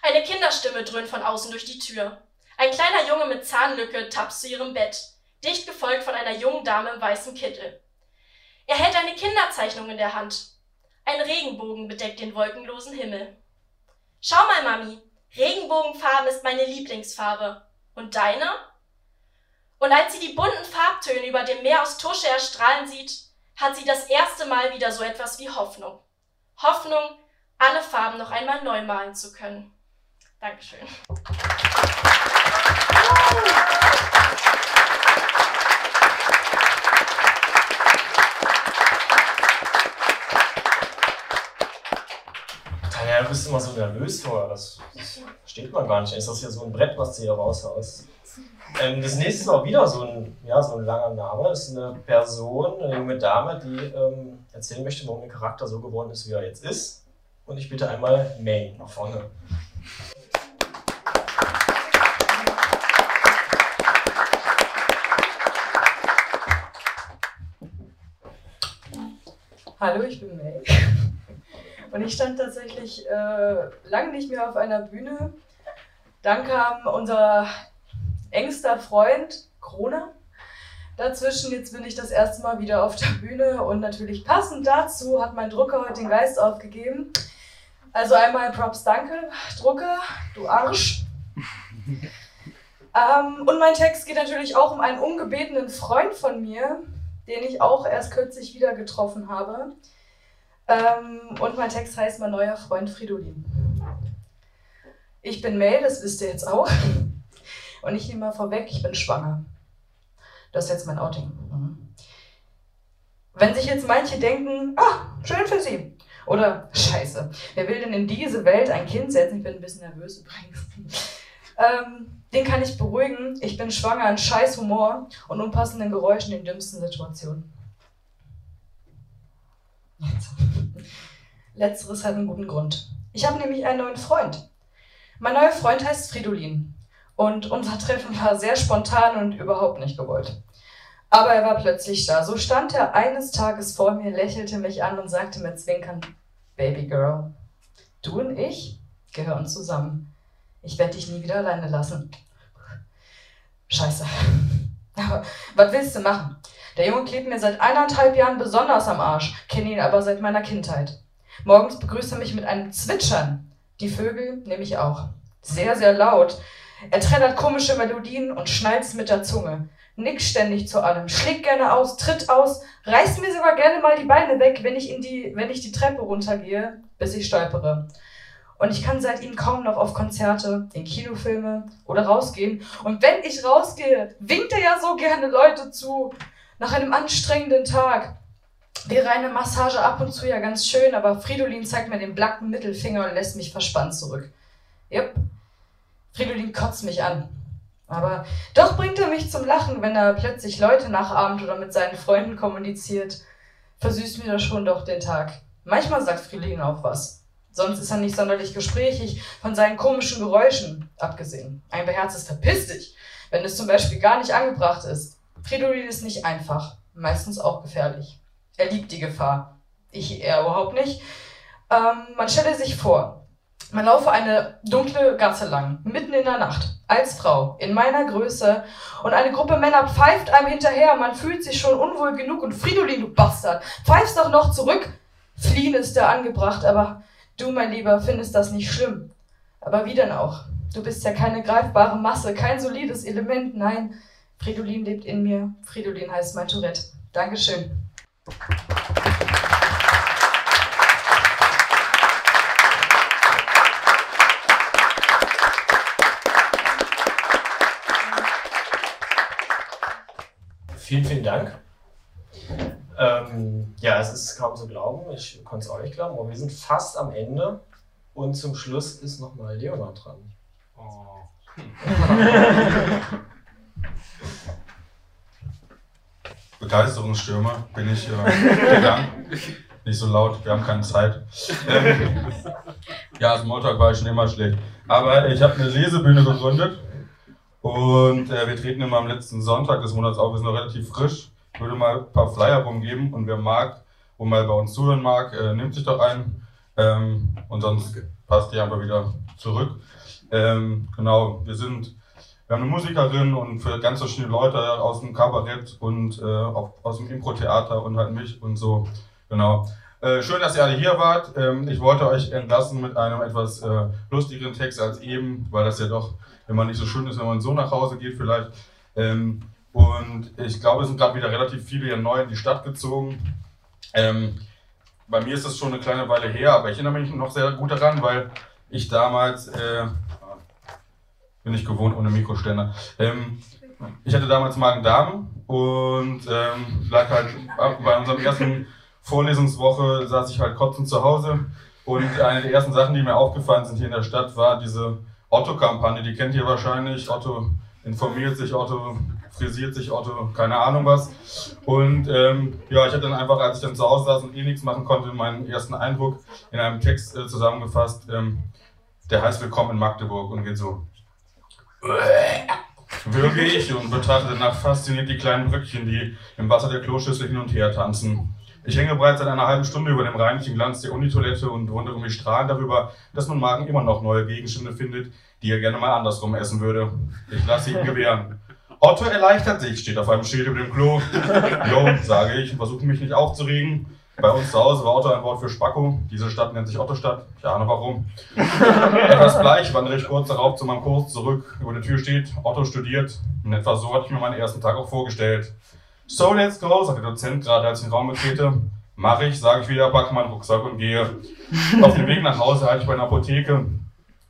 Eine Kinderstimme dröhnt von außen durch die Tür. Ein kleiner Junge mit Zahnlücke tapst zu ihrem Bett, dicht gefolgt von einer jungen Dame im weißen Kittel. Er hält eine Kinderzeichnung in der Hand. Ein Regenbogen bedeckt den wolkenlosen Himmel. Schau mal, Mami, Regenbogenfarben ist meine Lieblingsfarbe. Und deine? Und als sie die bunten Farbtöne über dem Meer aus Tusche erstrahlen sieht, hat sie das erste Mal wieder so etwas wie Hoffnung. Hoffnung, alle Farben noch einmal neu malen zu können. Dankeschön. Tanja, du bist immer so nervös vorher. Das, das versteht man gar nicht. Ist das hier so ein Brett, was du hier raushaust? Ähm, das nächste ist auch wieder so ein, ja, so ein langer Name. Das ist eine Person, eine junge Dame, die ähm, erzählen möchte, warum ihr Charakter so geworden ist, wie er jetzt ist. Und ich bitte einmal May nach vorne. Hallo, ich bin May. Und ich stand tatsächlich äh, lange nicht mehr auf einer Bühne. Dann kam unser engster Freund Krone dazwischen. Jetzt bin ich das erste Mal wieder auf der Bühne und natürlich passend dazu hat mein Drucker heute den Geist aufgegeben. Also einmal Props, danke, Drucker, du Arsch. [LAUGHS] ähm, und mein Text geht natürlich auch um einen ungebetenen Freund von mir, den ich auch erst kürzlich wieder getroffen habe. Ähm, und mein Text heißt Mein neuer Freund Fridolin. Ich bin Mel, das wisst ihr jetzt auch. Und ich nehme mal vorweg, ich bin schwanger. Das ist jetzt mein Outing. Mhm. Wenn sich jetzt manche denken, ah, schön für sie. Oder scheiße, wer will denn in diese Welt ein Kind setzen? Ich bin ein bisschen nervös übrigens. Ähm, den kann ich beruhigen. Ich bin schwanger an scheiß Humor und unpassenden Geräuschen in dümmsten Situationen. [LAUGHS] Letzteres hat einen guten Grund. Ich habe nämlich einen neuen Freund. Mein neuer Freund heißt Fridolin. Und unser Treffen war sehr spontan und überhaupt nicht gewollt. Aber er war plötzlich da. So stand er eines Tages vor mir, lächelte mich an und sagte mit Zwinkern, Baby Girl, du und ich gehören zusammen. Ich werde dich nie wieder alleine lassen. Scheiße. [LAUGHS] Aber was willst du machen? Der Junge klebt mir seit eineinhalb Jahren besonders am Arsch, kenne ihn aber seit meiner Kindheit. Morgens begrüßt er mich mit einem Zwitschern. Die Vögel nehme ich auch. Sehr, sehr laut. Er trällert komische Melodien und schnalzt mit der Zunge. Nickt ständig zu allem, schlägt gerne aus, tritt aus, reißt mir sogar gerne mal die Beine weg, wenn ich, in die, wenn ich die Treppe runtergehe, bis ich stolpere. Und ich kann seit ihm kaum noch auf Konzerte, in Kinofilme oder rausgehen. Und wenn ich rausgehe, winkt er ja so gerne Leute zu. Nach einem anstrengenden Tag wäre eine Massage ab und zu ja ganz schön, aber Fridolin zeigt mir den blanken Mittelfinger und lässt mich verspannt zurück. Yep, Fridolin kotzt mich an. Aber doch bringt er mich zum Lachen, wenn er plötzlich Leute nachahmt oder mit seinen Freunden kommuniziert. Versüßt mir das schon doch den Tag. Manchmal sagt Fridolin auch was. Sonst ist er nicht sonderlich gesprächig, von seinen komischen Geräuschen abgesehen. Ein beherztes Verpiss dich, wenn es zum Beispiel gar nicht angebracht ist. Fridolin ist nicht einfach, meistens auch gefährlich. Er liebt die Gefahr. Ich eher überhaupt nicht. Ähm, man stelle sich vor, man laufe eine dunkle Gasse lang, mitten in der Nacht, als Frau, in meiner Größe, und eine Gruppe Männer pfeift einem hinterher, man fühlt sich schon unwohl genug und Fridolin, du Bastard, pfeifst doch noch zurück. Fliehen ist da angebracht, aber du, mein Lieber, findest das nicht schlimm. Aber wie denn auch? Du bist ja keine greifbare Masse, kein solides Element, nein. Fridolin lebt in mir. Fridolin heißt mein Tourette. Dankeschön. Vielen, vielen Dank. Ähm, ja, es ist kaum zu glauben, ich konnte es auch nicht glauben, aber wir sind fast am Ende und zum Schluss ist nochmal Leonard dran. Oh. Begeisterungsstürmer bin ich äh, gegangen. Nicht so laut, wir haben keine Zeit. Ähm, ja, Smalltalk war ich schon immer schlecht. Aber ich habe eine Lesebühne gegründet und äh, wir treten immer am letzten Sonntag des Monats auf. Wir sind noch relativ frisch. Würde mal ein paar Flyer rumgeben und wer mag und mal bei uns zuhören mag, äh, nimmt sich doch ein. Ähm, und sonst passt die einfach wieder zurück. Ähm, genau, wir sind, wir haben eine Musikerin und für ganz verschiedene Leute aus dem Kabarett und äh, auch aus dem Impro-Theater und halt mich und so. Genau. Äh, schön, dass ihr alle hier wart. Ähm, ich wollte euch entlassen mit einem etwas äh, lustigeren Text als eben, weil das ja doch immer nicht so schön ist, wenn man so nach Hause geht vielleicht. Ähm, und ich glaube, es sind gerade wieder relativ viele hier neu in die Stadt gezogen. Ähm, bei mir ist das schon eine kleine Weile her, aber ich erinnere mich noch sehr gut daran, weil ich damals, äh, bin ich gewohnt ohne Mikroständer, ähm, ich hatte damals Magen-Darm und ähm, lag halt bei unserem ersten Vorlesungswoche saß ich halt kotzend zu Hause und eine der ersten Sachen, die mir aufgefallen sind hier in der Stadt, war diese Otto-Kampagne. Die kennt ihr wahrscheinlich. Otto informiert sich, Otto frisiert sich, Otto keine Ahnung was. Und ähm, ja, ich hatte dann einfach, als ich dann zu Hause saß und eh nichts machen konnte, meinen ersten Eindruck in einem Text äh, zusammengefasst. Ähm, der heißt Willkommen in Magdeburg und geht so. Würge ich und betrachte danach fasziniert die kleinen Brückchen, die im Wasser der Kloschüssel hin und her tanzen. Ich hänge bereits seit einer halben Stunde über dem reinlichen Glanz der Unitoilette und wundere mich strahlend darüber, dass mein Magen immer noch neue Gegenstände findet, die er gerne mal andersrum essen würde. Ich lasse ihn gewähren. Otto erleichtert sich, steht auf einem Schild über dem Klo. [LAUGHS] Jo, sage ich, versuche mich nicht aufzuregen. Bei uns zu Hause war Otto ein Wort für Spacko. Diese Stadt nennt sich Ottostadt. Ich ahne warum. [LAUGHS] Etwas bleich wandere ich kurz darauf zu meinem Kurs zurück. Über der Tür steht, Otto studiert. Und etwa so hatte ich mir meinen ersten Tag auch vorgestellt. So, let's go, sagt der Dozent gerade, als ich den Raum betrete. Mach ich, sage ich wieder, packe meinen Rucksack und gehe. Auf dem Weg nach Hause halte ich bei einer Apotheke.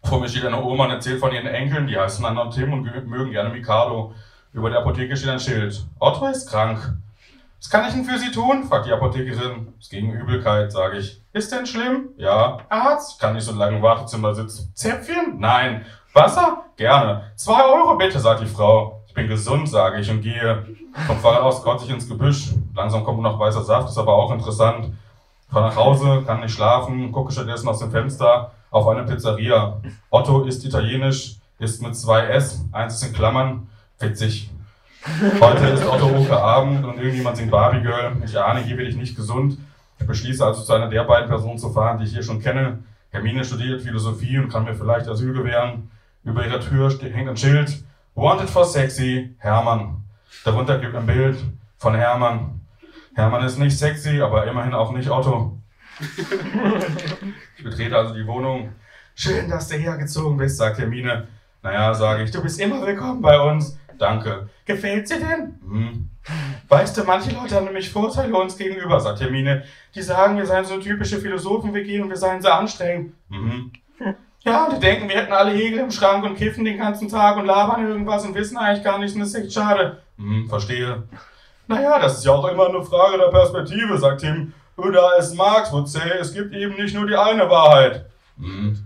Vor mir steht eine Oma und erzählt von ihren Enkeln, die heißen Anna und Tim und mögen gerne Mikado. Über der Apotheke steht ein Schild. Otto ist krank. Was kann ich denn für Sie tun? fragt die Apothekerin. Es gegen Übelkeit, sage ich. Ist denn schlimm? Ja. Arzt? Kann nicht so lange im Wartezimmer sitzen. Zäpfchen? Nein. Wasser? Gerne. Zwei Euro bitte, sagt die Frau. Ich bin gesund, sage ich und gehe. Vom Fahrrad aus kotze ich ins Gebüsch. Langsam kommt noch weißer Saft, ist aber auch interessant. Fahre nach Hause, kann nicht schlafen, gucke stattdessen aus dem Fenster auf eine Pizzeria. Otto ist italienisch, ist mit zwei S, eins ist in Klammern, witzig. Heute ist Otto Abend und irgendjemand singt Barbie Girl. Ich ahne, hier werde ich nicht gesund. Ich beschließe also zu einer der beiden Personen zu fahren, die ich hier schon kenne. Hermine studiert Philosophie und kann mir vielleicht Asyl gewähren. Über ihrer Tür hängt ein Schild. Wanted for sexy, Hermann. Darunter gibt ein Bild von Hermann. Hermann ist nicht sexy, aber immerhin auch nicht Otto. Ich betrete also die Wohnung. Schön, dass du hergezogen bist, sagt Hermine. Naja, sage ich, du bist immer willkommen bei uns. Danke. Gefällt dir denn? Hm. Weißt du, manche Leute haben nämlich Vorteile uns gegenüber, sagt Hermine. Die sagen, wir seien so typische Philosophen-WG und wir seien sehr anstrengend. Mhm. [LAUGHS] Ja, und die denken, wir hätten alle Hegel im Schrank und kiffen den ganzen Tag und labern irgendwas und wissen eigentlich gar nichts und das ist echt schade. Hm, verstehe. Naja, das ist ja auch immer eine Frage der Perspektive, sagt Tim. Oder es Marx would say, es gibt eben nicht nur die eine Wahrheit. Hm.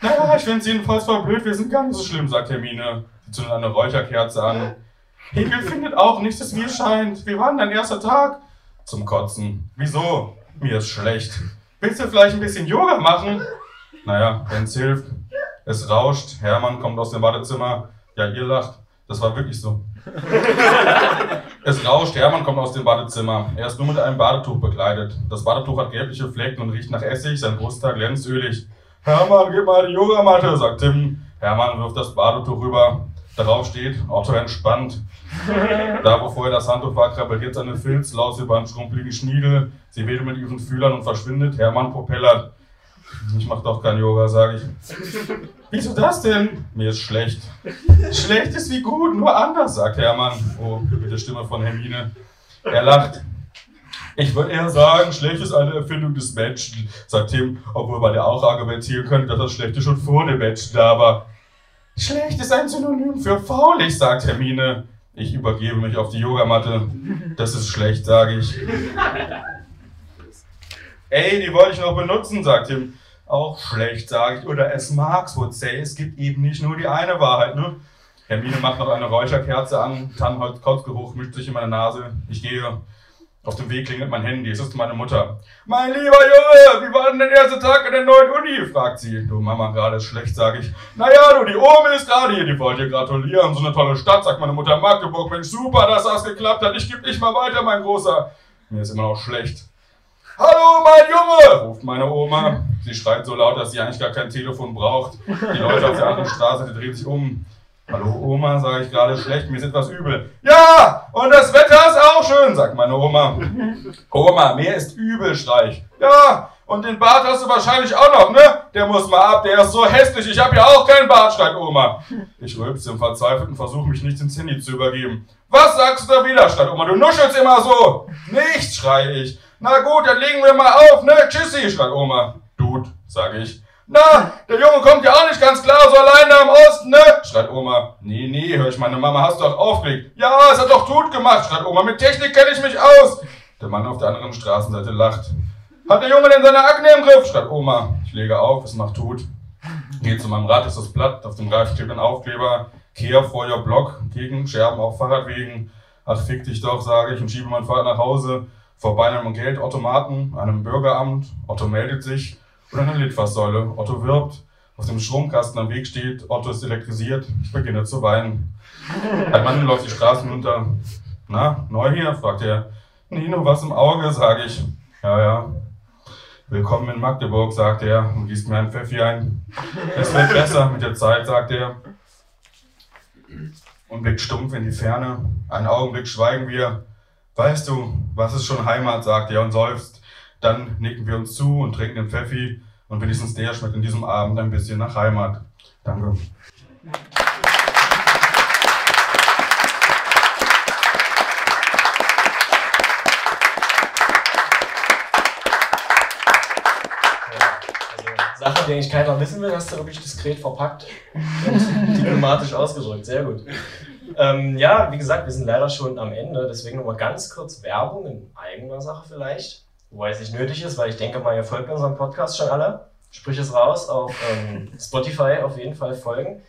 Naja, ich finde es jedenfalls voll blöd, wir sind gar nicht so schlimm, sagt Hermine. Zündet eine Räucherkerze an. Hegel findet auch nichts, das mir scheint. Wir waren dein erster Tag. Zum Kotzen. Wieso? Mir ist schlecht. Willst du vielleicht ein bisschen Yoga machen? Naja, wenn es hilft. Es rauscht. Hermann kommt aus dem Badezimmer. Ja, ihr lacht. Das war wirklich so. [LAUGHS] es rauscht. Hermann kommt aus dem Badezimmer. Er ist nur mit einem Badetuch bekleidet. Das Badetuch hat gelbliche Flecken und riecht nach Essig. Sein Brusttag glänzt ölig. Hermann, gib mal die Yogamatte, sagt Tim. Hermann wirft das Badetuch rüber. Darauf steht Otto entspannt. [LAUGHS] Da, wo vorher das Handtuch war, krabbelt jetzt eine Filzlaus über einen schrumpeligen Schniedel. Sie wedelt mit ihren Fühlern und verschwindet. Hermann propellert. Ich mach doch kein Yoga, sage ich. Wieso das denn? Mir ist schlecht. Schlecht ist wie gut, nur anders, sagt Hermann. Oh, mit der Stimme von Hermine. Er lacht. Ich würde eher sagen, schlecht ist eine Erfindung des Menschen, sagt Tim, obwohl man ja auch argumentieren könnte, dass das Schlechte schon vor dem Menschen da war. Schlecht ist ein Synonym für faulig, sagt Hermine. Ich übergebe mich auf die Yogamatte. Das ist schlecht, sage ich. Ey, die wollte ich noch benutzen, sagt Tim. Auch schlecht, sage ich. Oder es Marx would say, es gibt eben nicht nur die eine Wahrheit, ne? Hermine macht noch eine Räucherkerze an, Tannholz-Kotzgeruch mischt sich in meine Nase. Ich gehe. Auf dem Weg klingelt mein Handy, es ist meine Mutter. Mein lieber Junge, wie war denn der erste Tag an der neuen Uni? fragt sie. Du Mama, gerade ist schlecht, sage ich. Naja, du, die Ome ist gerade hier, die wollt dir gratulieren. So eine tolle Stadt, sagt meine Mutter Magdeburg. Mensch, super, dass das geklappt hat. Ich geb dich mal weiter, mein Großer. Mir ist immer noch schlecht. Hallo, mein Junge, ruft meine Oma. Sie schreit so laut, dass sie eigentlich gar kein Telefon braucht. Die Leute auf der anderen Straße, die drehen sich um. Hallo Oma, sage ich gerade schlecht, mir ist etwas übel. Ja, und das Wetter ist auch schön, sagt meine Oma. [LAUGHS] Oma, mir ist übel, schrei ich. Ja, und den Bart hast du wahrscheinlich auch noch, ne? Der muss mal ab, der ist so hässlich, ich habe ja auch keinen Bart, schreit Oma. Ich rülpse im verzweifelten Versuch, mich nicht ins Handy zu übergeben. Was sagst du da wieder, schreit Oma, du nuschelst immer so. Nichts, schrei ich. Na gut, dann legen wir mal auf, ne? Tschüssi, schreit Oma. Dude, sage ich. Na, der Junge kommt ja auch nicht ganz klar so allein da im Osten, ne? schreit Oma. Nee, nee, hör ich meine Mama, hast du doch aufgelegt. Ja, es hat doch gut gemacht, schreit Oma. Mit Technik kenne ich mich aus. Der Mann auf der anderen Straßenseite lacht. Hat der Junge denn seine Akne im Griff? schreit Oma. Ich lege auf, es macht Tut. Gehe zu meinem Rad, ist das Blatt, auf dem Reifen klebt ein Aufkleber. Kehr vor your Block, gegen Scherben auf Fahrradwegen. Ach, fick dich doch, sage ich und schiebe mein Fahrrad nach Hause. Vorbei einem Geldautomaten, einem Bürgeramt. Otto meldet sich. Oder eine Litfaßsäule. Otto wirbt. Auf dem Stromkasten am Weg steht, Otto ist elektrisiert. Ich beginne zu weinen. Ein Mann läuft die Straßen runter. Na, neu hier? fragt er. Nino, was im Auge? sage ich. Ja, ja. Willkommen in Magdeburg, sagt er und gießt mir ein Pfeffi ein. Es wird besser mit der Zeit, sagt er. Und blickt stumpf in die Ferne. Einen Augenblick schweigen wir. Weißt du, was ist schon Heimat, sagt er und seufzt. Dann nicken wir uns zu und trinken den Pfeffi und wenigstens der schmeckt in diesem Abend ein bisschen nach Heimat. Danke. Sachen, die eigentlich keiner wissen will, hast du wirklich diskret verpackt und diplomatisch ausgedrückt. Sehr gut. Ähm, ja, wie gesagt, wir sind leider schon am Ende, deswegen nochmal ganz kurz Werbung in eigener Sache vielleicht. Wobei es nicht nötig ist, weil ich denke mal, ihr folgt unserem Podcast schon alle. Sprich es raus auf ähm, [LAUGHS] Spotify auf jeden Fall folgen.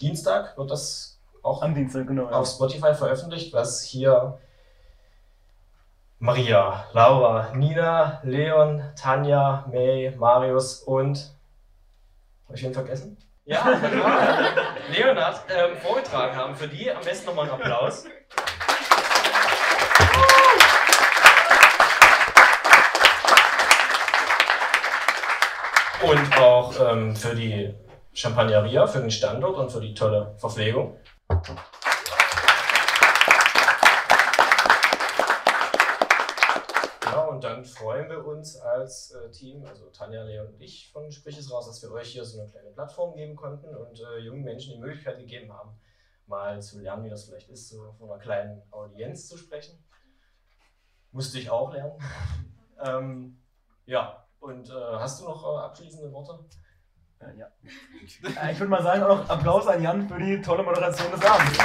Dienstag wird das auch Am Dienstag, genau. auf Spotify veröffentlicht, was hier Maria, Laura, Nina, Leon, Tanja, May, Marius und. Habe ich wen vergessen? Ja, [LAUGHS] Leonard ähm, vorgetragen haben. Für die am besten nochmal einen Applaus. Und auch ähm, für die Champagneria, für den Standort und für die tolle Verpflegung. Genau, und dann freuen wir uns als äh, Team, also Tanja, Leon und ich von Sprich es raus, dass wir euch hier so eine kleine Plattform geben konnten und äh, jungen Menschen die Möglichkeit gegeben haben, mal zu lernen, wie das vielleicht ist, so vor einer kleinen Audienz zu sprechen. Musste ich auch lernen. [LAUGHS] ähm, ja, und äh, hast du noch äh, abschließende Worte? ja. Äh, Ich würde mal sagen, auch noch Applaus an Jan für die tolle Moderation des Abends.